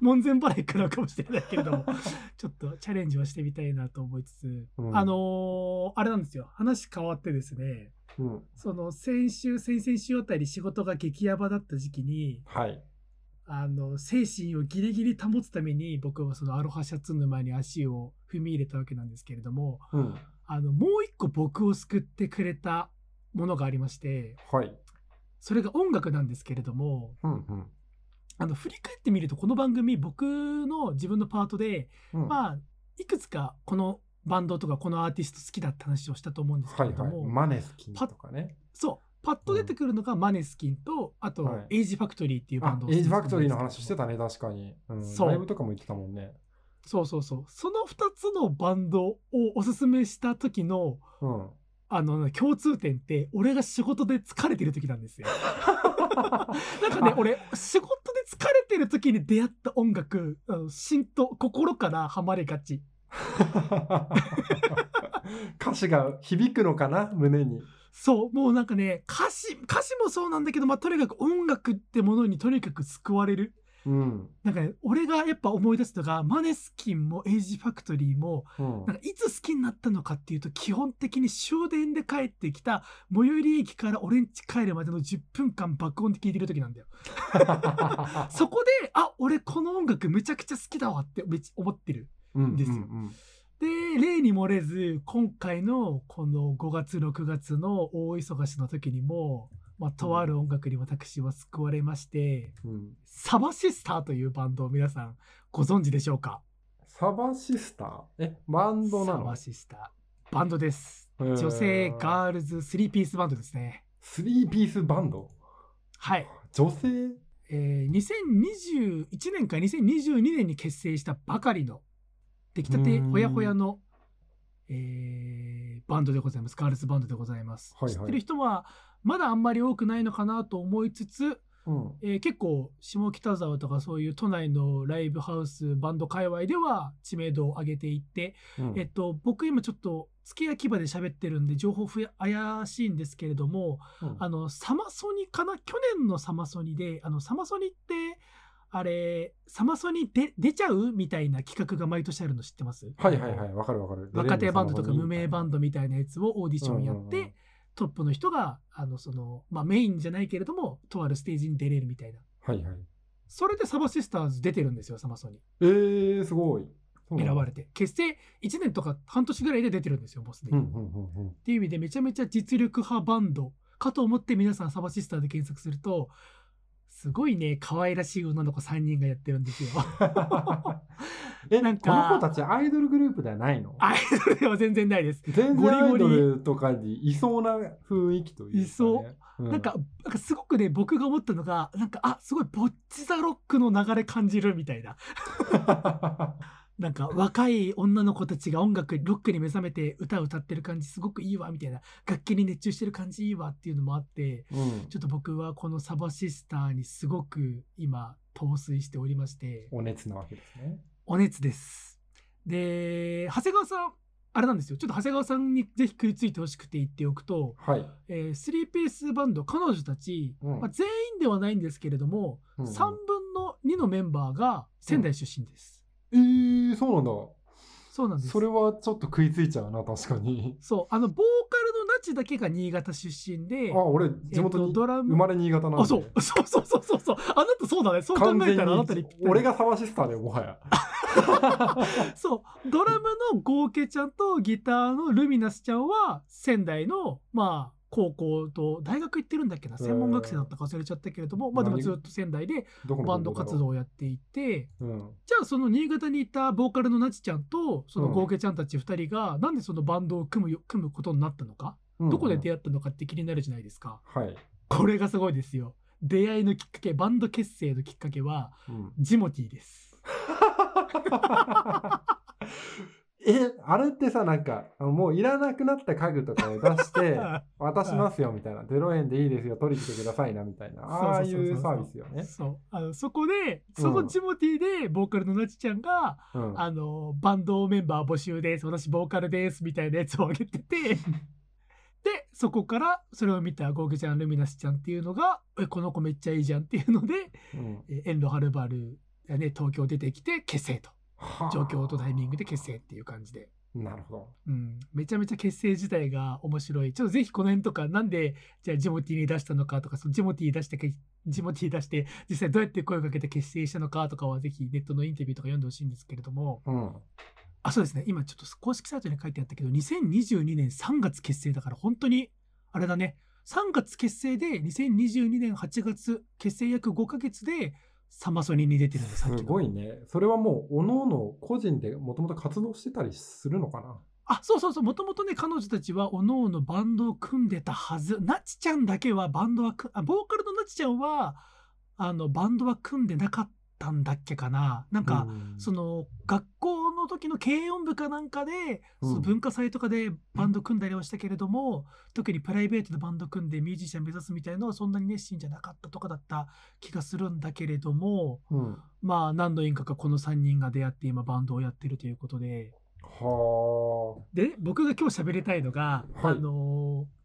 門前払いからかもしれないけれども *laughs* ちょっとチャレンジはしてみたいなと思いつつ、うんあのーあれなんですよ話変わってですねうん、その先週先々週あたり仕事が激ヤバだった時期にはい。あの精神をギリギリ保つために僕はそのアロハシャツ沼に足を踏み入れたわけなんですけれどもうん、あのもう一個僕を救ってくれたものがありましてはい。それが音楽なんですけれどもうん、うん。あの振り返ってみるとこの番組僕の自分のパートでうん、まあいくつかこのバンドとかこのアーティスト好きだって話をしたと思うんですけはいはい。れども、 Måneskin とかね。そうパッと出てくるのが Måneskin とあと、はい Age Factory っていうバンド、あ Age Factory の話してたね、確かに。うん、ライブとかも言ってたもんね。そうそうそうその2つのバンドをおすすめした時のうん。あの共通点って俺が仕事で疲れてる時なんですよ *laughs* *laughs* なんかね俺仕事で疲れてる時に出会った音楽あの心と心からハマれがち。*laughs* 歌詞が響くのかな？胸に。そう。もうなんかね歌詞歌詞もそうなんだけど、まあ、とにかく音楽ってものにとにかく救われるうん。なんかね俺がやっぱ思い出すのがマネスキンもエイジファクトリーもうんなんかいつ好きになったのかっていうと基本的に終電で帰ってきた最寄り駅から俺ん家帰るまでの10分間爆音で聴いてる時なんだよ。*laughs* そこであ俺この音楽めちゃくちゃ好きだわって思ってる。うんですようんで例に漏れず今回のこの5月6月の大忙しの時にも、まあ、とある音楽に私は救われまして、うん。うんサバシスターというバンドを皆さんご存知でしょうか？サバシスター？え、バンドなサのバシスター。バンドです。女性ガールズスリーピースバンドですね。スリーピースバンド？はい。女性？えー2021年か2022年に結成したばかりの出来たてほやほやの、えーバンドでございます。ガールズバンドでございます。はいはい知ってる人はまだあんまり多くないのかなと思いつつ、うん。えー結構下北沢とかそういう都内のライブハウスバンド界隈では知名度を上げていって、うんえっと、僕今ちょっと付け焼き場で喋ってるんで情報ふや怪しいんですけれどもうんあのサマソニかな？去年のサマソニであのサマソニってあれサマソニで出ちゃうみたいな企画が毎年あるの知ってます？はいはいはい、わかるわかる。若手バンドとか無名バンドドみたいなやつをオーディションやって、うんうんうん。トップの人があのその、まあ、メインじゃないけれどもとあるステージに出れるみたいな。はいはい。それでサバシスターズ出てるんですよサマソニ。えー、すごい。選ばれて。結成1年とか半年ぐらいで出てるんですよもうすで。に、うんうんうんうん。っていう意味でめちゃめちゃ実力派バンドかと思って皆さんサバシスターで検索するとすごいね可愛らしい女の子3人がやってるんですよ。*laughs* え、なんかこの子たちアイドルグループではないの？アイドルでは全然ないです、全然アイドルとかにいそうな雰囲気というか、ね。いそう。う。なんかなんかすごくね僕が思ったのがなんかあすごいボッチザロックの流れ感じるみたいな *laughs* なんか若い女の子たちが音楽ロックに目覚めて歌を歌ってる感じすごくいいわみたいな。楽器に熱中してる感じいいわっていうのもあってうん。ちょっと僕はこのサバシスターにすごく今陶酔しておりまして。お熱なわけですね。お熱です。で長谷川さんあれなんですよ。ちょっと長谷川さんにぜひ食いついてほしくて言っておくと、はい。えー、スリーピースバンド彼女たち、うん。まあ、全員ではないんですけれども、うん3分の2のメンバーが仙台出身です、えー、そうなんだ。そうなんですそれはちょっと食いついちゃうな、確かに。そうあのボーカルのナチだけが新潟出身であ、俺、地元にえっとドラム生まれ新潟なんで。あ *laughs* そうそうそうそうそうそうあなたそうだねそう考えたらあなたに俺がサバシスターでもはや。*laughs* そうドラムのゴーケちゃんとギターのルミナスちゃんは仙台のまあ高校と大学行ってるんだっけな？専門学生だったか忘れちゃったけれども、まあでもずっと仙台でバンド活動をやっていて。うん。じゃあその新潟にいたボーカルのなちちゃんとそのうん。ゴーケちゃんたち2人がなんでそのバンドを組むよ組むことになったのか、うん。どこで出会ったのかって気になるじゃないですか。はい。これがすごいですよ。出会いのきっかけバンド結成のきっかけはうん。ジモティーです *laughs* え、あれってさ、なんか、もういらなくなった家具とかを出して、*laughs* 渡しますよみたいな、0円でいいですよ、取りに来てくださいなみたいな、ああいそうサービスよね。そう。あのそこでそのジモティーでボーカルのなちちゃんが、うん、あのバンドメンバー募集です私ボーカルですみたいなやつをあげてて *laughs* でそこからそれを見たゴーグちゃんルミナスちゃんっていうのがえこの子めっちゃいいじゃんっていうのでうん。え遠路はるばるがね東京出てきて結成と。はあ状況とタイミングで結成っていう感じで。なるほど。うん、めちゃめちゃ結成自体が面白い。ちょっとぜひこの辺とか、なんで、じゃあジモティーに出したのかとか、そのジモティー出してけ、ジモティー出して、実際どうやって声をかけて結成したのかとかは、ぜひネットのインタビューとか読んでほしいんですけれども、うん。あ、そうですね。今ちょっと公式サイトに書いてあったけど、2022年3月結成だから、本当に、あれだね。3月結成で、2022年8月、結成約5ヶ月で、サマソニに出てるんだ、さっきすの。ごいね。それはもう、おのおの個人でもともと活動してたりするのかな？あ、そうそうそう。もともとね、彼女たちは、おのおのバンドを組んでたはず。なちちゃんだけはバンドはく、あ、ボーカルのなちちゃんは、あの、バンドは組んでなかったんだっけかな。なんか、うんその、学校の時の軽音部かなんかで、うん。その文化祭とかでバンド組んだりはしたけれども、特にプライベートでバンド組んでミュージシャン目指すみたいのはそんなに熱心じゃなかったとかだった気がするんだけれども、うん。まあ、何の因果かこの3人が出会って今バンドをやってるということで、はで僕が今日喋りたいのが、はい。あのー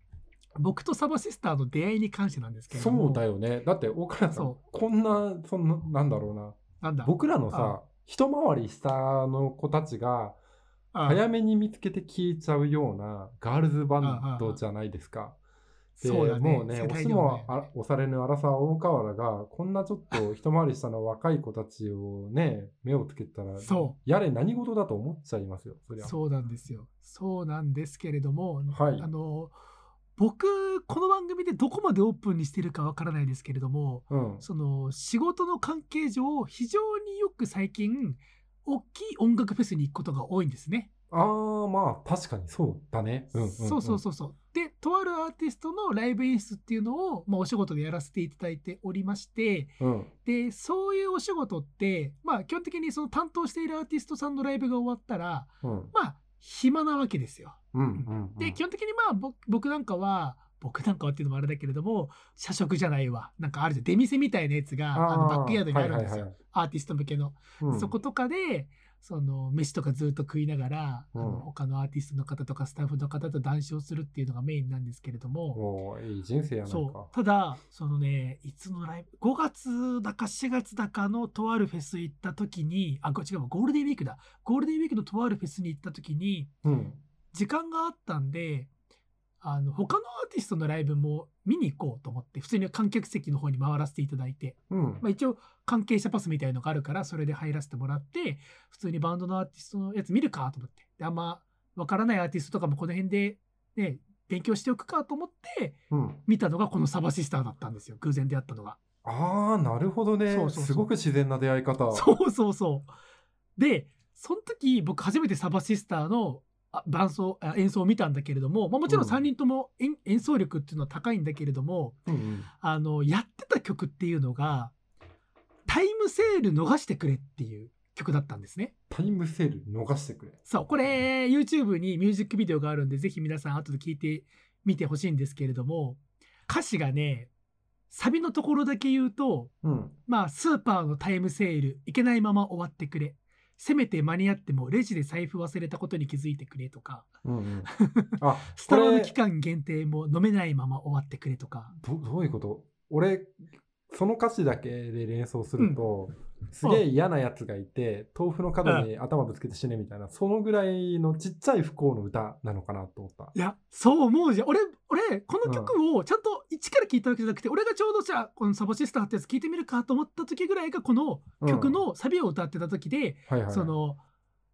僕とサバシスターの出会いに関してなんですけども。そうだよね。だって、岡田さんそ、こんな、そんな、なんだろうな。なんだ？僕らのあさ、一回り下の子たちが、あ早めに見つけて消えちゃうようなガールズバンドじゃないですか。でそうだね。もうね、世押も押されぬ荒沢大河原が、こんなちょっと一回り下の若い子たちをね、目をつけたら、そやれ何事だと思っちゃいますよ、そりゃ。そうなんですよ。そうなんですけれども、はい。あの僕この番組でどこまでオープンにしてるかわからないですけれどもうん。その仕事の関係上非常によく最近大きい音楽フェスに行くことが多いんですね。ああ、まあ、確かにそうだね。うんうんうんそうそうそうそう。で、とあるアーティストのライブ演出っていうのを、まあ、お仕事でやらせていただいておりまして、うん。で、そういうお仕事って、まあ、基本的にその担当しているアーティストさんのライブが終わったら、うん。まあ、暇なわけですよ。うん。うん。で、基本的にまあ、ぼ僕なんかは、僕なんかはっていうのもあれだけれども、社食じゃないわ。なんかあるじゃん。出店みたいなやつが、あのバックヤードにあるんですよ。はいはいはいアーティスト向けの。うんそことかで、その飯とかずっと食いながら、あうんの他のアーティストの方とかスタッフの方と談笑するっていうのがメインなんですけれども、いい人生やな。そうただそのねいつのライブ5月だか4月だかのとあるフェス行った時にあご違うわゴールデンウィークだゴールデンウィークのとあるフェスに行った時にうん。時間があったんであの他のアーティストのライブも見に行こうと思って普通に観客席の方に回らせていただいて。うん。まあ、一応関係者パスみたいのがあるからそれで入らせてもらって普通にバンドのアーティストのやつ見るかと思って。であんまわからないアーティストとかもこの辺でね勉強しておくかと思ってうん。見たのがこのサバシスターだったんですよ。偶然出会ったのが。ああ、なるほどね。すごく自然な出会い方。そうそうそう。でその時僕初めてサバシスターのあ伴奏あ演奏を見たんだけれども、まあ、もちろんうん3人とも演,、演奏力っていうのは高いんだけれどもうんうん。あのやってた曲っていうのがタイムセール逃してくれっていう曲だったんですね。タイムセール逃してくれ。そう、これ YouTube にミュージックビデオがあるんで、ぜひ皆さん後で聞いてみてほしいんですけれども、歌詞がね、サビのところだけ言うと、うん。まあ、スーパーのタイムセール、いけないまま終わってくれ。せめて間に合ってもレジで財布忘れたことに気づいてくれとか、うんうん。*laughs* あ、スタバの期間限定も飲めないまま終わってくれとか。どどういうこと？俺、その歌詞だけで連想すると、すげえ嫌なやつがいて、豆腐の角に頭ぶつけて死ねみたいな、そのぐらいのちっちゃい不幸の歌なのかなと思った。いや、そう思うじゃん。俺、俺、この曲をちゃんと一から聴いたわけじゃなくて、俺がちょうどじゃあ、このサボシスターってやつ聴いてみるかと思った時ぐらいが、この曲のサビを歌ってた時で、はいはい。その、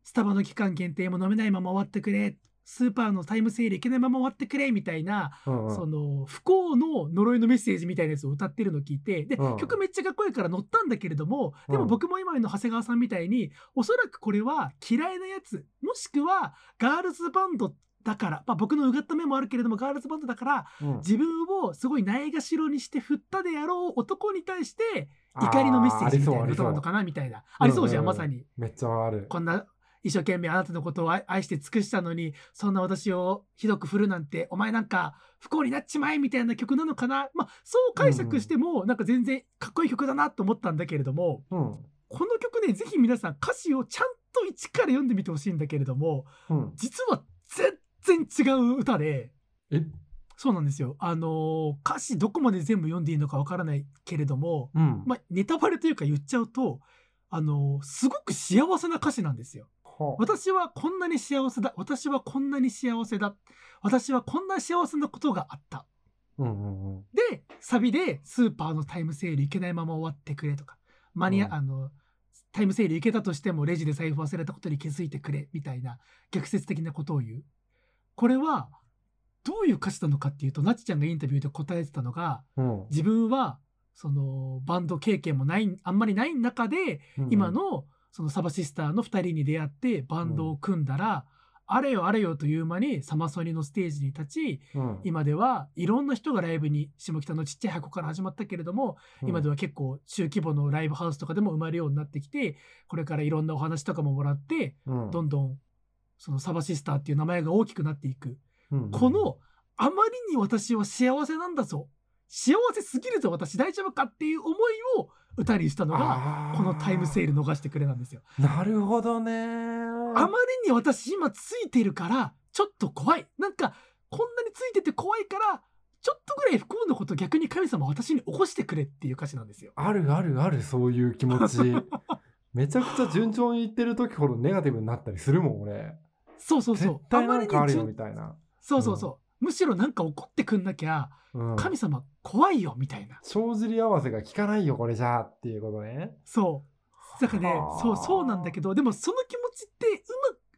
スタバの期間限定も飲めないまま終わってくれ、スーパーのタイムセールいけないまま終わってくれ、みたいな、うんうんその、不幸の呪いのメッセージみたいなやつを歌ってるのを聞いて、で、うん曲めっちゃかっこいいから乗ったんだけれども、でもうん僕も今の長谷川さんみたいに、おそらくこれは嫌いなやつ、もしくはガールズバンドだから、まあ、僕のうがった目もあるけれども、ガールズバンドだから、うん自分をすごいないがしろにして振ったであろう男に対して、怒りのメッセージみたいなことなのかなみたいな。ありそうじゃんまさに。めっちゃある。こんな一生懸命あなたのことを愛愛して尽くしたのにそんな私をひどく振るなんてお前なんか不幸になっちまえみたいな曲なのかな？まあそう解釈してもなんか全然かっこいい曲だなと思ったんだけれどもうん。この曲ねぜひ皆さん歌詞をちゃんと一から読んでみてほしいんだけれどもうん。実は全然違う歌でえ？そうなんですよあのー歌詞どこまで全部読んでいいのかわからないけれどもうん。まあ、ネタバレというか言っちゃうと、あのすごく幸せな歌詞なんですよ。はあ私はこんなに幸せだ。私はこんなに幸せだ。私はこんな幸せなことがあった。うんうんうん。で、サビでスーパーのタイムセール行けないまま終わってくれとか、マニア、うんあの、タイムセール行けたとしてもレジで財布忘れたことに気づいてくれみたいな逆説的なことを言う。これはどういう歌詞なのかっていうと、なちちゃんがインタビューで答えてたのが、うん自分はそのバンド経験もないあんまりない中で、うん今のそのサバシスターの2人に出会ってバンドを組んだら、あれよあれよという間にサマソニのステージに立ちうん。今ではいろんな人がライブに下北のちっちゃい箱から始まったけれども、今では結構中規模のライブハウスとかでも生まれるようになってきてこれからいろんなお話とかももらってうん。どんどんそのサバシスターっていう名前が大きくなっていく。うん。このあまりに私は幸せなんだぞ。幸せすぎるぞ私。大丈夫かっていう思いを歌にしたのがこのタイムセール逃してくれなんですよ。なるほどねあまりに私今ついてるからちょっと怖いなんかこんなについてて怖いからちょっとぐらい不幸なこと逆に神様私に起こしてくれっていう歌詞なんですよ。あるあるあるそういう気持ち *laughs* めちゃくちゃ順調にいってる時ほどネガティブになったりするもん俺そうそうそう。絶対なんかあるよ順みたいな、そうそうそう。むしろなんか怒ってくんなきゃうん、神様怖いよみたいな。帳尻合わせが効かないよこれじゃあっていうことね。そう。だからねはあ、そう、そうなんだけど、でもその気持ちって、う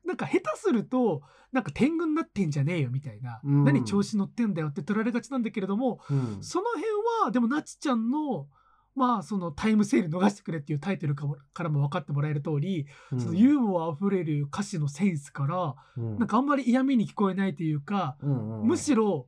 まなんか下手すると、なんか天狗になってんじゃねえよみたいな、うん。何調子乗ってんだよって取られがちなんだけれども、うん。その辺は、でもなちちゃんの、まあ、そのタイムセール逃してくれっていうタイトルからも分かってもらえる通り、うん。そのユーモアあふれる歌詞のセンスから、うん。なんかあんまり嫌味に聞こえないというか、うんうんむしろ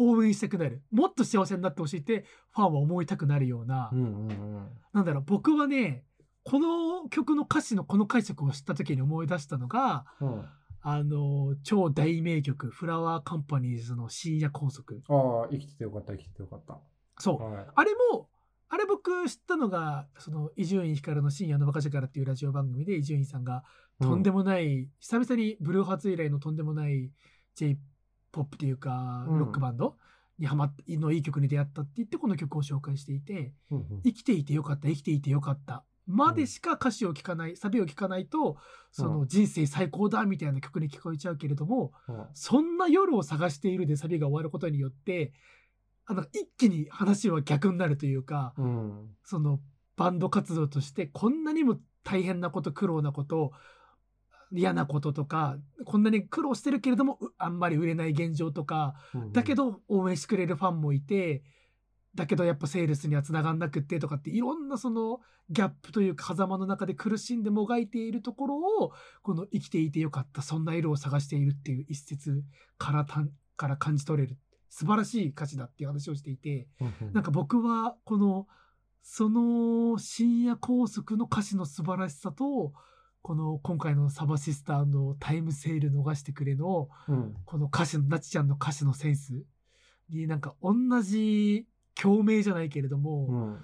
応援したくなる。もっと幸せになってほしいって、ファンは思いたくなるような、うんうんうん。なんだろう、僕はね、この曲の歌詞のこの解釈を知った時に思い出したのが、うん。あの、超大名曲、フラワーカンパニーズの深夜拘束。ああ生きててよかった生きててよかった。そう。はい。あれも、あれ僕知ったのが、その、伊集院光の深夜のバカ力っていうラジオ番組で伊集院さんが、とんでもない、久々にブルーハーツ以来のとんでもない J-POP っていうか、うん。ロックバンドにハマっのいい曲に出会ったって言って、この曲を紹介していて、うんうん。生きていてよかった生きていてよかった。までしか歌詞を聴かない、サビを聴かないとそうの人生最高だみたいな曲に聞こえちゃうけれども、うん。そんな夜を探しているでサビが終わることによってあの一気に話は逆になるというか、うん。そのバンド活動としてこんなにも大変なこと苦労なこと嫌なこととかこんなに苦労してるけれどもうあんまり売れない現状とかうん。だけど応援してくれるファンもいてだけどやっぱセールスにはつながんなくってとかっていろんなそのギャップというか狭間の中で苦しんでもがいているところをこの生きていてよかったそんな色を探しているっていう一節からたんから感じ取れる素晴らしい歌詞だっていう話をしていてなんか僕はこのその深夜拘束の歌詞の素晴らしさとこの今回のサバシスターのタイムセール逃してくれのうんこの歌詞のなちちゃんの歌詞のセンスになんか同じ共鳴じゃないけれども、うん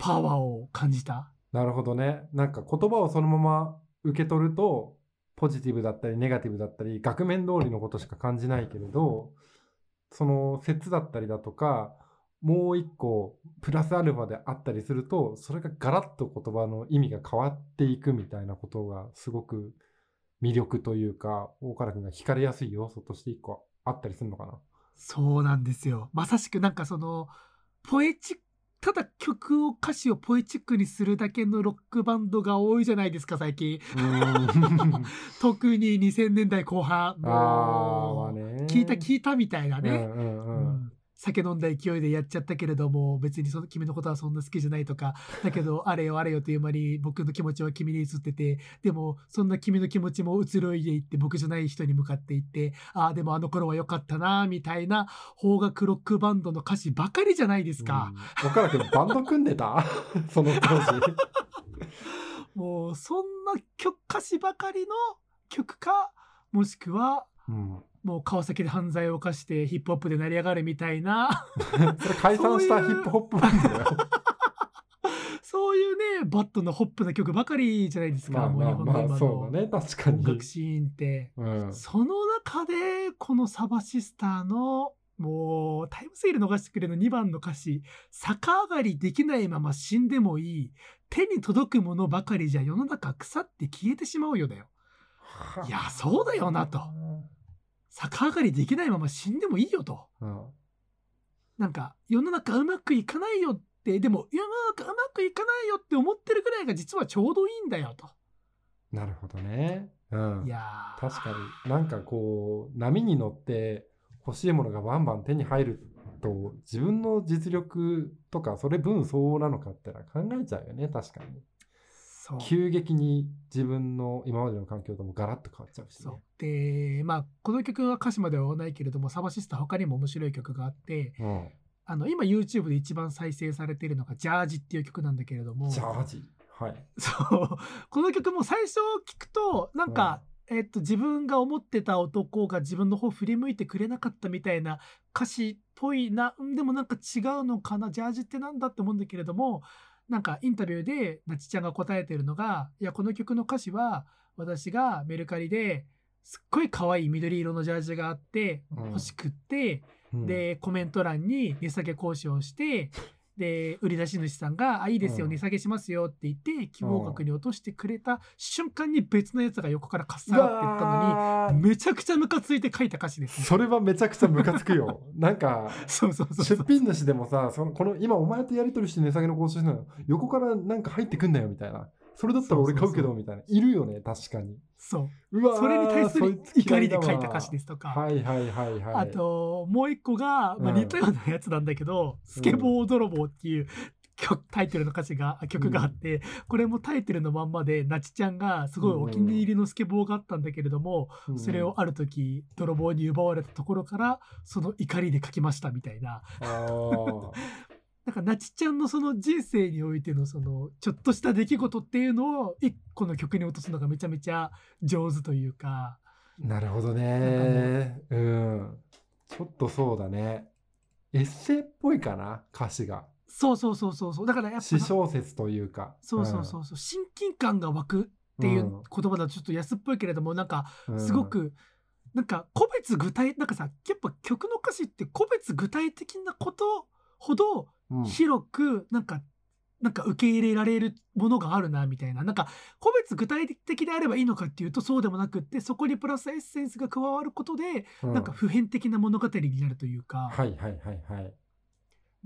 パワーを感じた。なるほどね。なんか言葉をそのまま受け取ると、ポジティブだったりネガティブだったり、額面通りのことしか感じないけれど、その説だったりだとか、もう一個プラスアルファであったりすると、それがガラッと言葉の意味が変わっていくみたいなことがすごく魅力というか、大原君が惹かれやすい要素として一個あったりするのかな？そうなんですよ。まさしくなんかその、ポエチッただ曲を歌詞をポエチックにするだけのロックバンドが多いじゃないですか最近。*laughs* 特に2000年代後半。聞いた聞いたみたいなね、うんうんうん。うん酒飲んだ勢いでやっちゃったけれども別にその君のことはそんな好きじゃないとかだけど *laughs* あれよあれよという間に僕の気持ちは君に映っててでもそんな君の気持ちも移ろいでいって僕じゃない人に向かっていってああでもあの頃は良かったなみたいな邦楽ロックバンドの歌詞ばかりじゃないですか、うん。岡田君バンド組んでた？*laughs* その当時。もうそんな曲歌詞ばかりの曲かもしくはうん、もう川崎で犯罪を犯してヒップホップで成り上がるみたいな *laughs* それ解散したヒップホップバンドだよ。*laughs* そういうねバットのホップな曲ばかりじゃないですか、まあもう日本のまあまあそうだね確か音に。楽シーンって。うん、その中でこのサバシスターのもうタイムセール逃してくれの2番の歌詞「逆上がりできないまま死んでもいい手に届くものばかりじゃ世の中腐って消えてしまうよ」だよ。いやそうだよなと逆上がりできないまま死んでもいいよと。うんなんか世の中うまくいかないよってでも世の中うまくいかないよって思ってるぐらいが実はちょうどいいんだよと。なるほどね。うんい、やー確かになんかこう波に乗って欲しいものがバンバン手に入ると自分の実力とかそれ分相応なのかってのは考えちゃうよね確かに急激に自分の今までの環境ともガラッと変わっちゃうし、ね、そう。でまあこの曲は歌詞まではないけれどもサバシスター他にも面白い曲があってうん、あの今 YouTube で一番再生されているのが「ジャージ」っていう曲なんだけれども。ジャージ？はい。そう。この曲も最初聞くとなんか、えっと、自分が思ってた男が自分の方振り向いてくれなかったみたいな歌詞っぽいなうんでもなんか違うのかなジャージってなんだって思うんだけれどもなんかインタビューでなちちゃんが答えてるのがいやこの曲の歌詞は私がメルカリですっごい可愛い緑色のジャージがあってうん。欲しくって、うん。でコメント欄に値下げ交渉をしてで売り出し主さんが「あいいですようん。値下げしますよ」って言って希望額に落としてくれた瞬間に別のやつが横からかっさらっていったのにめちゃくちゃムカついて書いた歌詞ですね。それはめちゃくちゃムカつくよ。*laughs* なんかそうそうそうそう。出品主でもさそのこの今お前とやり取りして値下げの交渉してるの横からなんか入ってくんなよみたいなそれだったら俺買うけどみたいな。いるよね確かに。そう。うわーそれに対する怒りで書いた歌詞ですとか、はいはいはいはい。あともう一個が、まあ、うん。似たようなやつなんだけど「スケボー泥棒」っていう曲タイトルの歌詞が曲があって、これもタイトルのまんまでなちちゃんがすごいお気に入りのスケボーがあったんだけれども、うん。それをある時泥棒に奪われたところからその怒りで書きましたみたいななんかなちちゃんのその人生においてのそのちょっとした出来事っていうのを一個の曲に落とすのがめちゃめちゃ上手というか。なるほどね。うん。ちょっとそうだね。エッセイっぽいかな歌詞が。そうそうそうそうそう。だからやっぱ詩小説というか。そうそうそうそう。親近感が湧くっていう言葉だとちょっと安っぽいけれどもなんかうん。すごくなんか個別具体なんかさやっぱ曲の歌詞って個別具体的なことほどうん。広くなんかなんか受け入れられるものがあるなみたいな。なんか個別具体的であればいいのかっていうとそうでもなくってそこにプラスエッセンスが加わることでうん。なんか普遍的な物語になるというか、はいはいはいはい。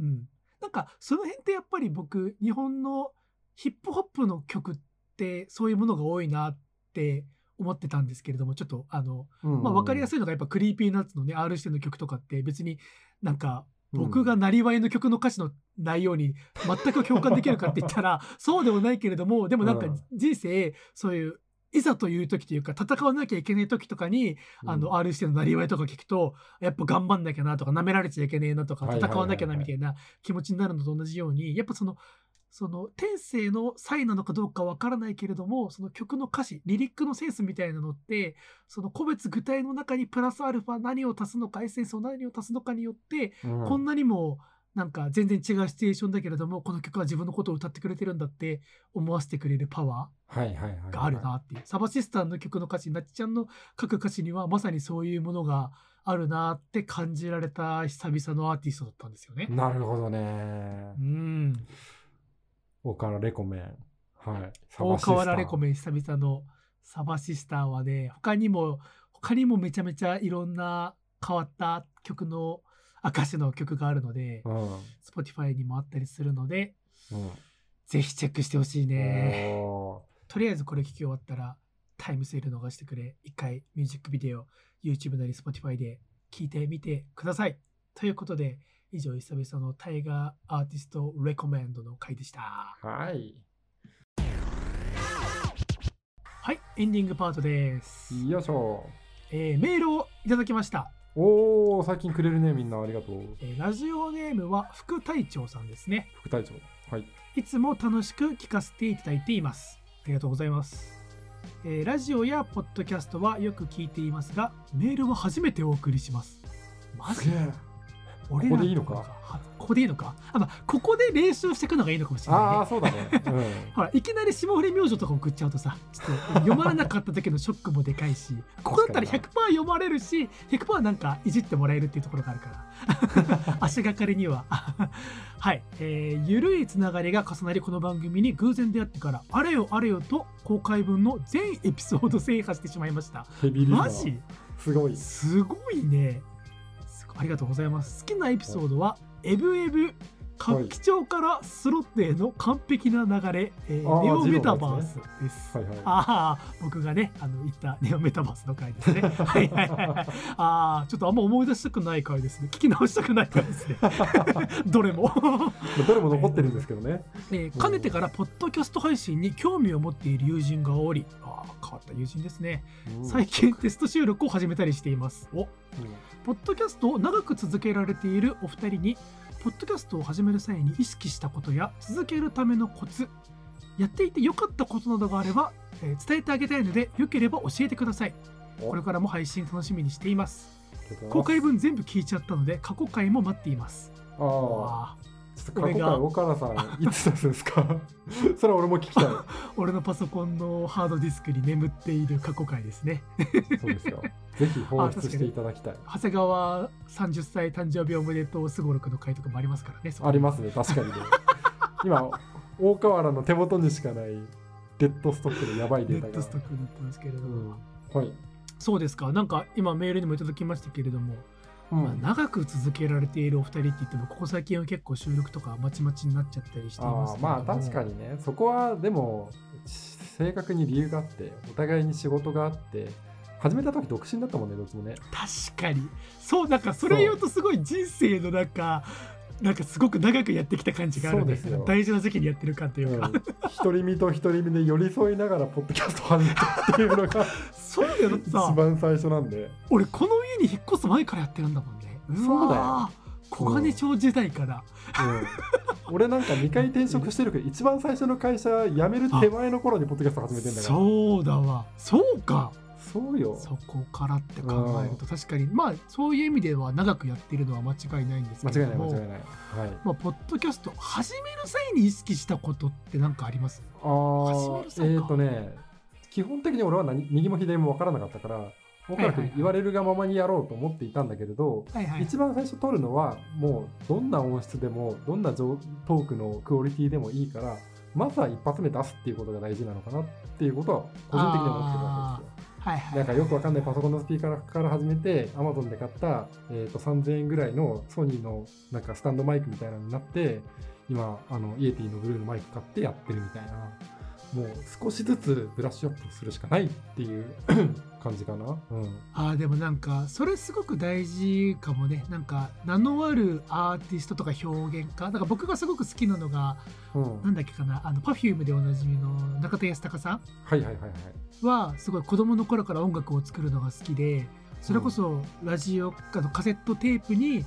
うん、なんかその辺ってやっぱり僕日本のヒップホップの曲ってそういうものが多いなって思ってたんですけれどもちょっとあの、まあ、分かりやいすいのがやっぱ Creepy Nuts のね R 視点の曲とかって別になんか僕がなりわいの曲の歌詞の内容に全く共感できるかって言ったら *laughs* そうでもないけれどもでもなんかうん。人生そういういざという時というか戦わなきゃいけない時とかにあの R 視点のなりわいとか聞くとやっぱ頑張んなきゃなとか舐められちゃいけねえなとか戦わなきゃなみたいな気持ちになるのと同じようにやっぱそのその天性の才なのかどうかわからないけれどもその曲の歌詞リリックのセンスみたいなのってその個別具体の中にプラスアルファ何を足すのかエッセンスを何を足すのかによってうん。こんなにもなんか全然違うシチュエーションだけれどもこの曲は自分のことを歌ってくれてるんだって思わせてくれるパワーがあるなっていう、サバシスターの曲の歌詞なっちゃんの書く歌詞にはまさにそういうものがあるなって感じられた久々のアーティストだったんですよね。なるほどね。うん、大河原レコメンはい大河原レコンメン久々のサバシスターはね他にも他にもめちゃめちゃいろんな変わった曲の歌詞の曲があるので、うん Spotify にもあったりするのでうんぜひチェックしてほしいね。おとりあえずこれ聞き終わったらタイムセール逃してくれ。一回ミュージックビデオ YouTube なり Spotify で聞いてみてください。ということで以上久々のタイガーアーティストレコメンドの回でした。ーはいはい、エンディングパートです。よいしょえーメールをいただきました。おー最近くれるねみんなありがとうえーラジオネームは副隊長さんですね。副隊長はいいつも楽しく聞かせていただいています。ありがとうございます。えーラジオやポッドキャストはよく聞いていますがメールは初めてお送りしますマジ？俺ここでいいのか？はここでいいのか？あ、まあ、ここで練習していくのがいいのかもしれないね。ああそうだね、うん。*laughs* ほらいきなり霜降り明星とか送っちゃうとさちょっと読まれなかった時のショックもでかいし *laughs* ここだったら100%読まれるし100%なんかいじってもらえるっていうところがあるから。*laughs* 足がかりには。はい、えー、ゆるいつながりが重なりこの番組に偶然出会ってからあれよあれよと公開分の全エピソード制覇してしまいました。マジ？すごい。すごいねありがとうございます。好きなエピソードは、エブエブ活気帳からスロットへの完璧な流れ、えーネオメタバースです。はいはいああ、僕がね、あの言ったネオメタバースの回ですね。は *laughs* いはいはいはい。ああ、ちょっとあんま思い出したくない回ですね。聞き直したくない回ですね。*laughs* どれも。どれも残ってるんですけどねえーかねてからポッドキャスト配信に興味を持っている友人がおり、ああ、変わった友人ですね。うん最近テスト収録を始めたりしています。おうんポッドキャストを長く続けられているお二人に、ポッドキャストを始める際に意識したことや続けるためのコツ、やっていて良かったことなどがあれば、えー伝えてあげたいので、よければ教えてください。おこれからも配信楽しみにしています。公開分全部聞いちゃったので、過去回も待っています。ああわあちょっと過去回岡原さんいつ出すんですか？*laughs* それは俺も聞きたい。*laughs* 俺のパソコンのハードディスクに眠っている過去回ですね。そうですよ。ぜひ放出していただきたい。長谷川30歳誕生日おめでとうすごろくの回とかもありますからね。ありますね確かにね。*laughs* 今大河原の手元にしかないデッドストックでやばいデータが。ネットストックになってますけれども。うん。はい、そうですか。なんか今メールにもいただきましたけれども、うんまあ、長く続けられているお二人って言っても、ここ最近は結構収録とかまちまちになっちゃったりしていますけれども。まあ確かにねそこはでも正確に理由があってお互いに仕事があって始めた時独身だったもんねどっちもね確かに。そう、なんかそれ言うとすごい人生のなんか、なんかすごだ長くやってきた感じがあるんですよ大事な時期にやってる感というか。うん独り身と独り身で寄り添いながらポッドキャスト始めたっていうのが *laughs* そうだよ、だって一さ、番最初なんで俺この家に引っ越す前からやってるんだもんね。そうだよ小金町時代から。うん俺なんか2回転職してるけど一番最初の会社辞める手前の頃にポッドキャスト始めてんだからそうだわ。そうか。そうよ。そこからって考えると確かにまあそういう意味では長くやってるのは間違いないんです間違いけれどもない間違いない。はい。まあ、ポッドキャスト始める際に意識したことって何かあります？あー始める際か。えっ、とね基本的に俺は何右も左も分からなかったからおそら言われるがままにやろうと思っていたんだけれど、はいはい。一番最初撮るのはもうどんな音質でもどんなトークのクオリティでもいいからまずは一発目出すっていうことが大事なのかなっていうことは個人的に思ってるわけですよ。はいはい。なんかよくわかんないパソコンのスピーカーから始めて Amazon で買った、えー、と3000円ぐらいのソニーのなんかスタンドマイクみたいなのになって今あのイエティのブルーのマイク買ってやってるみたいな。もう少しずつブラッシュアップするしかないっていう *clears throat* 感じかな。うん。あーでもなんかそれすごく大事かもね。なんか名のあるアーティストとか表現家。だから僕がすごく好きなのがうん、なんだっけかな。あの Perfume でおなじみの中田康隆さんはいはいはいはい。はすごい子供の頃から音楽を作るのが好きでそれこそラジオあのカセットテープに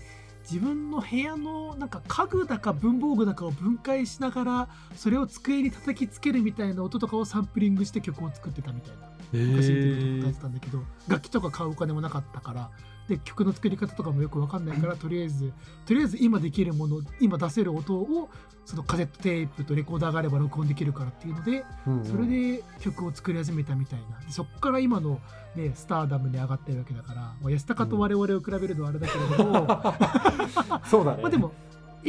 自分の部屋のなんか家具だか文房具だかを分解しながらそれを机に叩きつけるみたいな音とかをサンプリングして曲を作ってたみたいな。昔の時とか書いてたんだけど楽器とか買うお金もなかったからで曲の作り方とかもよく分かんないからとりあえずとりあえず今できるもの今出せる音をそのカセットテープとレコーダーがあれば録音できるからっていうのでうんうん。それで曲を作り始めたみたいな。でそこから今の、ね、スターダムに上がってるわけだから、まあ、安高と我々を比べるのはあれだけれども、ま *laughs* そうだね。あでも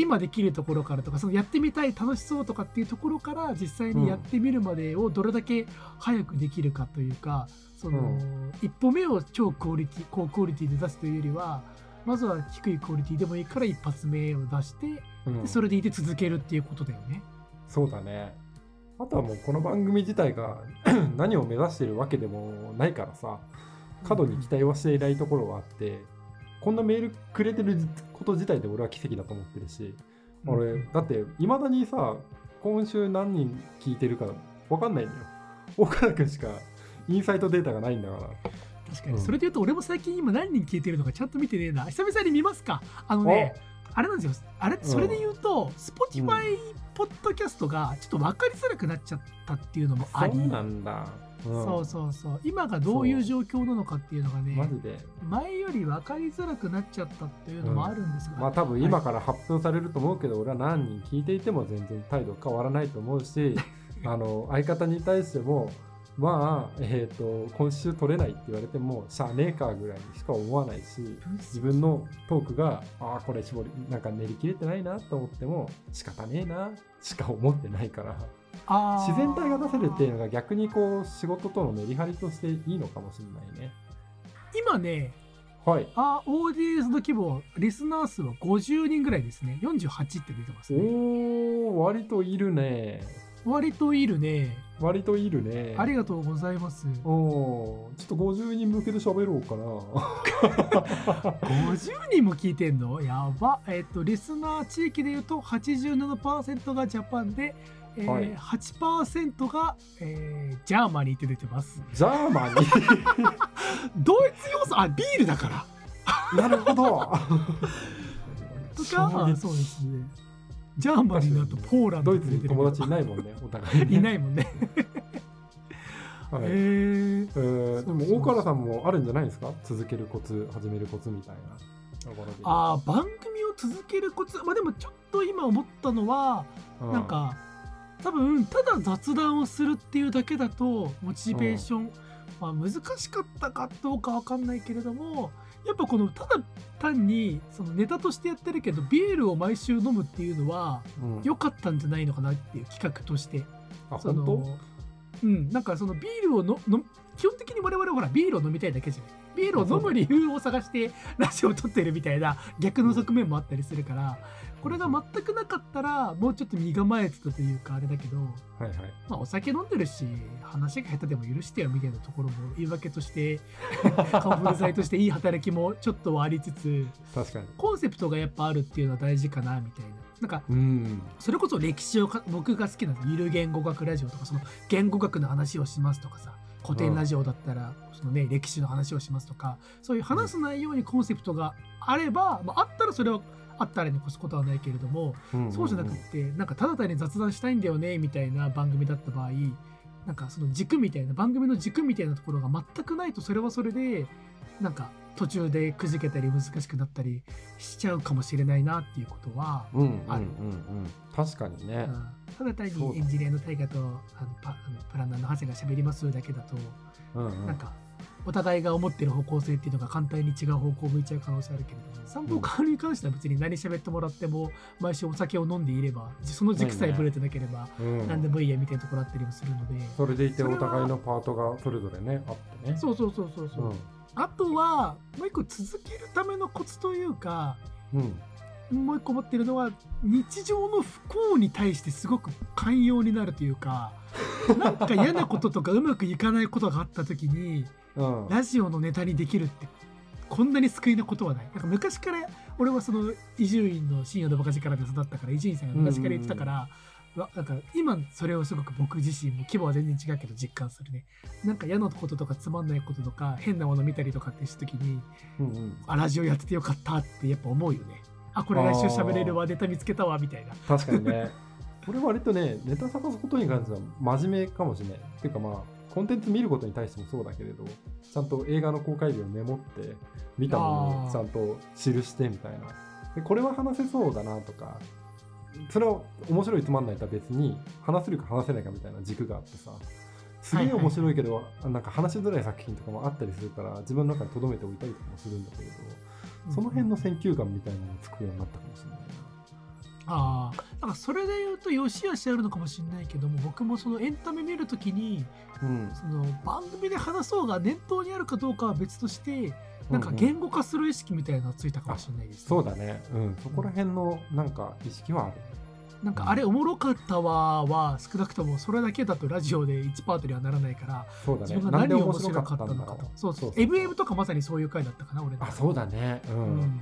今できるところからとかそのやってみたい楽しそうとかっていうところから実際にやってみるまでをどれだけ早くできるかというかその、うん一歩目を超クオリティ高クオリティで出すというよりはまずは低いクオリティでもいいから一発目を出してうんでそれでいて続けるっていうことだよね。そうだね。あとはもうこの番組自体が *clears throat* 何を目指してるわけでもないからさ過度に期待はしていないところはあってこんなメールくれてること自体で俺は奇跡だと思ってるし俺だっていまだにさ今週何人聞いてるか分かんないんだよ。*laughs* 岡田君しかインサイトデータがないんだから。確かに、うん。それで言うと俺も最近今何人聞いてるのかちゃんと見てねえな。久々に見ますか。あのねあれなんですよ。あれそれで言うと、Spotify ポッドキャストがちょっと分かりづらくなっちゃったっていうのもあり、そうなんだうん。そうそうそう。今がどういう状況なのかっていうのがねマジで。前より分かりづらくなっちゃったっていうのもあるんですが、まあ多分今から発表されると思うけど、俺は何人聞いていても全然態度変わらないと思うし *laughs* あの相方に対してもまあ、えー、と今週取れないって言われてもしゃあねえかぐらいにしか思わないし自分のトークがああこれ絞りなんか練り切れてないなと思っても仕方ねえなしか思ってないから自然体が出せるっていうのが逆にこう仕事とのメリハリとしていいのかもしれないね。今ねはい。あオーディエンスの規模リスナー数は50人ぐらいですね48って出てますねおー割といるね。割といるね割といるね。ありがとうございますおーちょっと50人向けで喋ろうかな。*laughs* 50人も聞いてんの？やばえっとリスナー地域でいうと87%がジャパンで、えーはい。8%が、えージャーマニーって出てます。ジャーマニ *laughs* ドイツ要素あビールだから。ー。なるほど。と衝か撃そうですね。ジャーマニーの後ポーランドドイツに友達いないもんね、お互いに、いないもんね。はい。へええーでも大原さんもあるんじゃないですか？続けるコツ始めるコツみたいな。あー番組を続けるコツ。まあでもちょっと今思ったのはうなんか多分ただ雑談をするっていうだけだとモチベーション、まあ、難しかったかどうかわかんないけれどもやっぱこのただ単にそのネタとしてやってるけどビールを毎週飲むっていうのはうん。良かったんじゃないのかなっていう企画として。あその本うん。なんかそのビールをのの基本的に我々はほらビールを飲みたいだけじゃない。ビールを飲む理由を探してラジオを撮ってるみたいな逆の側面もあったりするからこれが全くなかったらもうちょっと身構えてたというかあれだけど、当はいはい。まあ、お酒飲んでるし話が下手でも許してよみたいなところも言い訳として *laughs* カンフル剤としていい働きもちょっとはありつつ確かに。コンセプトがやっぱあるっていうのは大事かなみたいな。なんかうん。それこそ歴史をか僕が好きなゆる言語学ラジオとかその言語学の話をしますとかさ古典ラジオだったらその、ね、歴史の話をしますとかそういう話す内容にコンセプトがあれば、まあ、あったらそれはあったらに越すことはないけれども、うんそうじゃなくってなんかただ単に雑談したいんだよねみたいな番組だった場合なんかその軸みたいな番組の軸みたいなところが全くないとそれはそれでなんか途中でくじけたり難しくなったりしちゃうかもしれないなっていうことはうんうんうんある。うん確かにね。うん。ただ単にエンジニアの大河とあのパあのプランナーの長谷が喋りますだけだと、うんうん。なんかお互いが思ってる方向性っていうのが簡単に違う方向を向いちゃう可能性あるけれども三方側に関しては別に何喋ってもらっても毎週お酒を飲んでいればその軸さえぶれてなければうん。何でもいいやみたいなところあったりもするので、それでいてお互いのパートがそれぞれねあってね。そうそうそうそうそう、あとはもう一個続けるためのコツというかうんうんもう一個持ってるのは日常の不幸に対してすごく寛容になるというか *laughs* なんか嫌なこととかうまくいかないことがあった時にうん。ラジオのネタにできるってこんなに救いなことはない。なんか昔から俺はその伊集院の深夜のバカ力で育ったから伊集院さんが昔から言ってたから、わなんか今それをすごく僕自身も規模は全然違うけど実感するね。なんか嫌なこととかつまんないこととか変なもの見たりとかってした時にうんうん。あラジオやっててよかったってやっぱ思うよねあこれ来週喋れるわネタ見つけたわみたいな。確かにね。*laughs* 俺割とねネタ探すことに関しては真面目かもしれない。っていうかまあコンテンツ見ることに対してもそうだけれどちゃんと映画の公開日をメモって見たものをちゃんと記してみたいな。でこれは話せそうだなとかそれは面白いつまんないとは別に話せるか話せないかみたいな軸があってさすげえ面白いけど、なんか話しづらい作品とかもあったりするから自分の中に留めておいたりとかもするんだけれどその辺の選球眼みたいなのをつくようになったかもしれないな。ああなんかそれで言うと良し悪しあるのかもしれないけども僕もそのエンタメ見るときにうんその番組で話そうが念頭にあるかどうかは別としてなんか言語化する意識みたいなのがついたかもしれないです、そうだね。うん。そこら辺のなんか意識はある。なんかあれおもろかったわは少なくともそれだけだとラジオで1パートにはならないからそうだね。自分が何を面白かっったたのかと。そうそうそうそう。MM とかまさにそういう回だったかな俺のあ、そうだね。う。うん。ん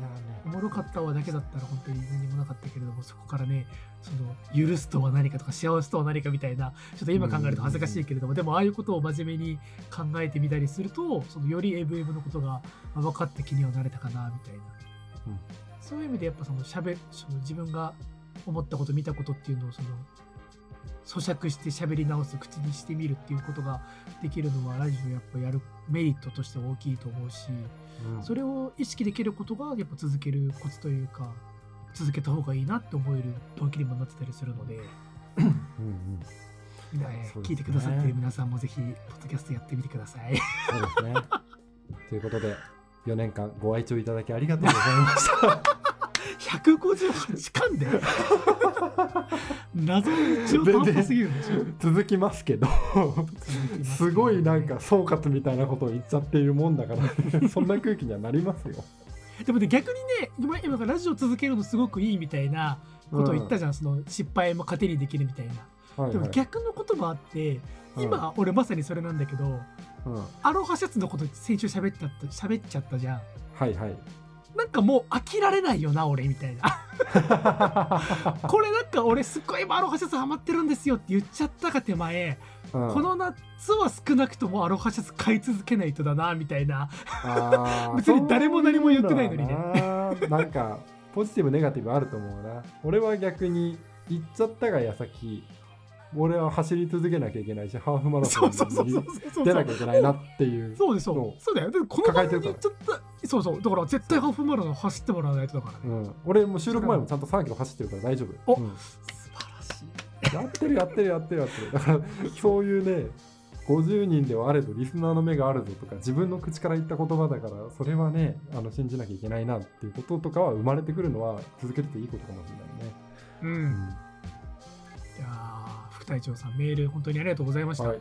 いやおもろかったわだけだったら本当に何もなかったけれどもそこからねその許すとは何かとか幸せとは何かみたいなちょっと今考えると恥ずかしいけれどもでもああいうことを真面目に考えてみたりするとそのより AVM のことがまあ分かって気にはなれたかなみたいな、うんそういう意味でやっぱそのしゃべその自分が思ったこと見たことっていうのをその咀嚼して喋り直す口にしてみるっていうことができるのはラジオやっぱやるメリットとして大きいと思うしうんそれを意識できることがやっぱ続けるコツというか続けた方がいいなって思える動機にもなってたりするので、聞いてくださってる皆さんもぜひポッドキャストやってみてください。そうですね。ということで、4年間ご愛聴いただきありがとうございました。*laughs* 158巻で。謎の一応半端すぎるでしょ。続きますけど、すごいなんか総括みたいなことを言っちゃっているもんだから、*laughs* そんな空気にはなりますよ。でもね逆にね今今ラジオ続けるのすごくいいみたいなことを言ったじゃん、その失敗も糧にできるみたいな、でもはい。はい逆のこともあって今、俺まさにそれなんだけどうん。うんアロハシャツのこと先週喋っちゃった喋っちゃったじゃん。はいはい。なんかもう飽きられないよな俺みたいな。*laughs* これなんか俺すっごい今アロハシャツハマってるんですよって言っちゃったか手前、うん。この夏は少なくともアロハシャツ買い続けないとだなみたいな。別に誰も何も言ってないのにね。ななんかポジティブネガティブあると思うな。俺は逆に行っちゃったが矢先俺は走り続けなきゃいけないしハーフマラソンに出なきゃいけないなっていう。そうですそそう。うそうだよ。でこの抱えてる番組ちゃったそうそう。だから絶対ハーフマラソン走ってもらわないとだから。ね、うん、俺も収録前もちゃんと3キロ走ってるから大丈夫、おうん。素晴らしい。やってるやってるやってるやってる。だからそういうね50人ではあれどリスナーの目があるぞとか自分の口から言った言葉だからそれはねあの信じなきゃいけないなっていうこととかは生まれてくるのは続けてていいことかもしれないね。うん、うん。いや隊長さんメール本当にありがとうございました、はい。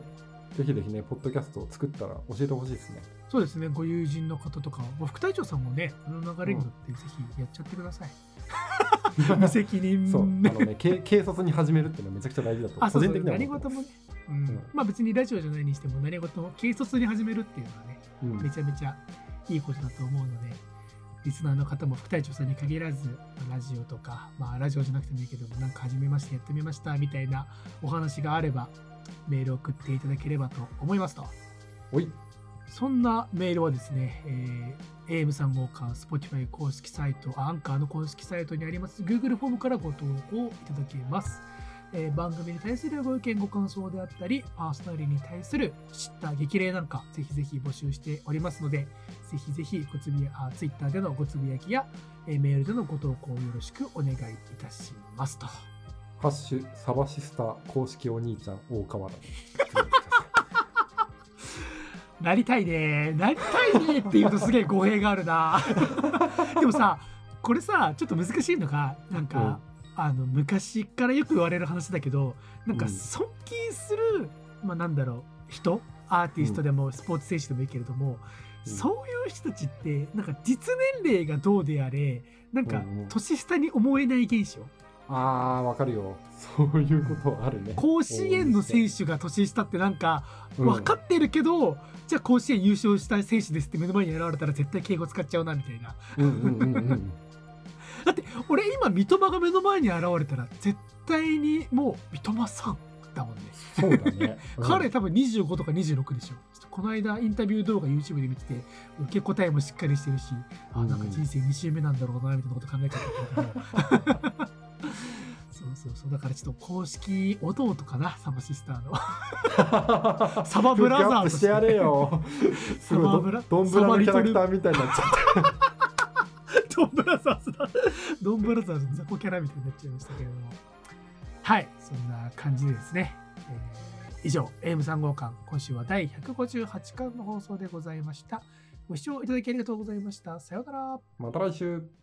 ぜひぜひね、ポッドキャストを作ったら教えてほしいですね。そうですね。ご友人の方とかまあ副隊長さんもねこの流れに乗ってぜひやっちゃってください、*laughs* 無責任そう、あねのね、軽軽率に始めるっていうのはめちゃくちゃ大事だと、あそうそう個人的には思って何事もね、うん。うん。まあ別にラジオじゃないにしても何事も軽率に始めるっていうのはねうん。めちゃめちゃいいことだと思うのでリスナーの方も副隊長さんに限らずラジオとか、まあ、ラジオじゃなくてもいいけどなんか始めましてやってみましたみたいなお話があればメールを送っていただければと思いますとおい、そんなメールはですね、えー、AM3 号館 Spotify 公式サイト、あアンカーの公式サイトにあります Google フォームからご投稿いただけます。えー番組に対するご意見、ご感想であったり、パーソナリティに対する知った激励なんか、ぜひぜひ募集しておりますので、ぜひぜひごつぶやあ Twitter でのごつぶやきや、えーメールでのご投稿よろしくお願いいたしますと。ハッシュサバシスタ公式お兄ちゃん大河原。*laughs* なりたいねなりたいねって言うとすげえ語弊があるな *laughs* でもさこれさちょっと難しいのがなんか、あの昔からよく言われる話だけどなんかうん。尊敬する、まあなんだろう人アーティストでもスポーツ選手でもいいけれども、うん。そういう人たちってなんか実年齢がどうであれなんかうんうん。年下に思えない現象、あー、わかるよ。そういうことはあるね。甲子園の選手が年下ってなんかうん。分かってるけど、じゃあ甲子園優勝した選手ですって目の前に現れたら絶対敬語使っちゃうなみたいな。うんうんうんうん。だって俺今三笘が目の前に現れたら絶対にもう三笘さんだもんね、そうだね。*laughs* うん。彼多分25とか26でしょ。この間インタビュー動画 YouTube で見てて受け答えもしっかりしてるし、あなんか人生2周目なんだろうなみたいなこと考えちゃったけど *laughs* そうそうそう。だからちょっと公式弟かなサバシスターの。*laughs* サバブラザーとフックアップしてやれよ。サバブラどんぶらのキャラクターみたいになっちゃっ *laughs* ドンブラザーズだ。ドンブラザーズの雑魚キャラみたいになっちゃいましたけれども。はい、そんな感じでですね。えー以上、AM3 号館、今週は第158巻の放送でございました。ご視聴いただきありがとうございました。さようなら。また来週。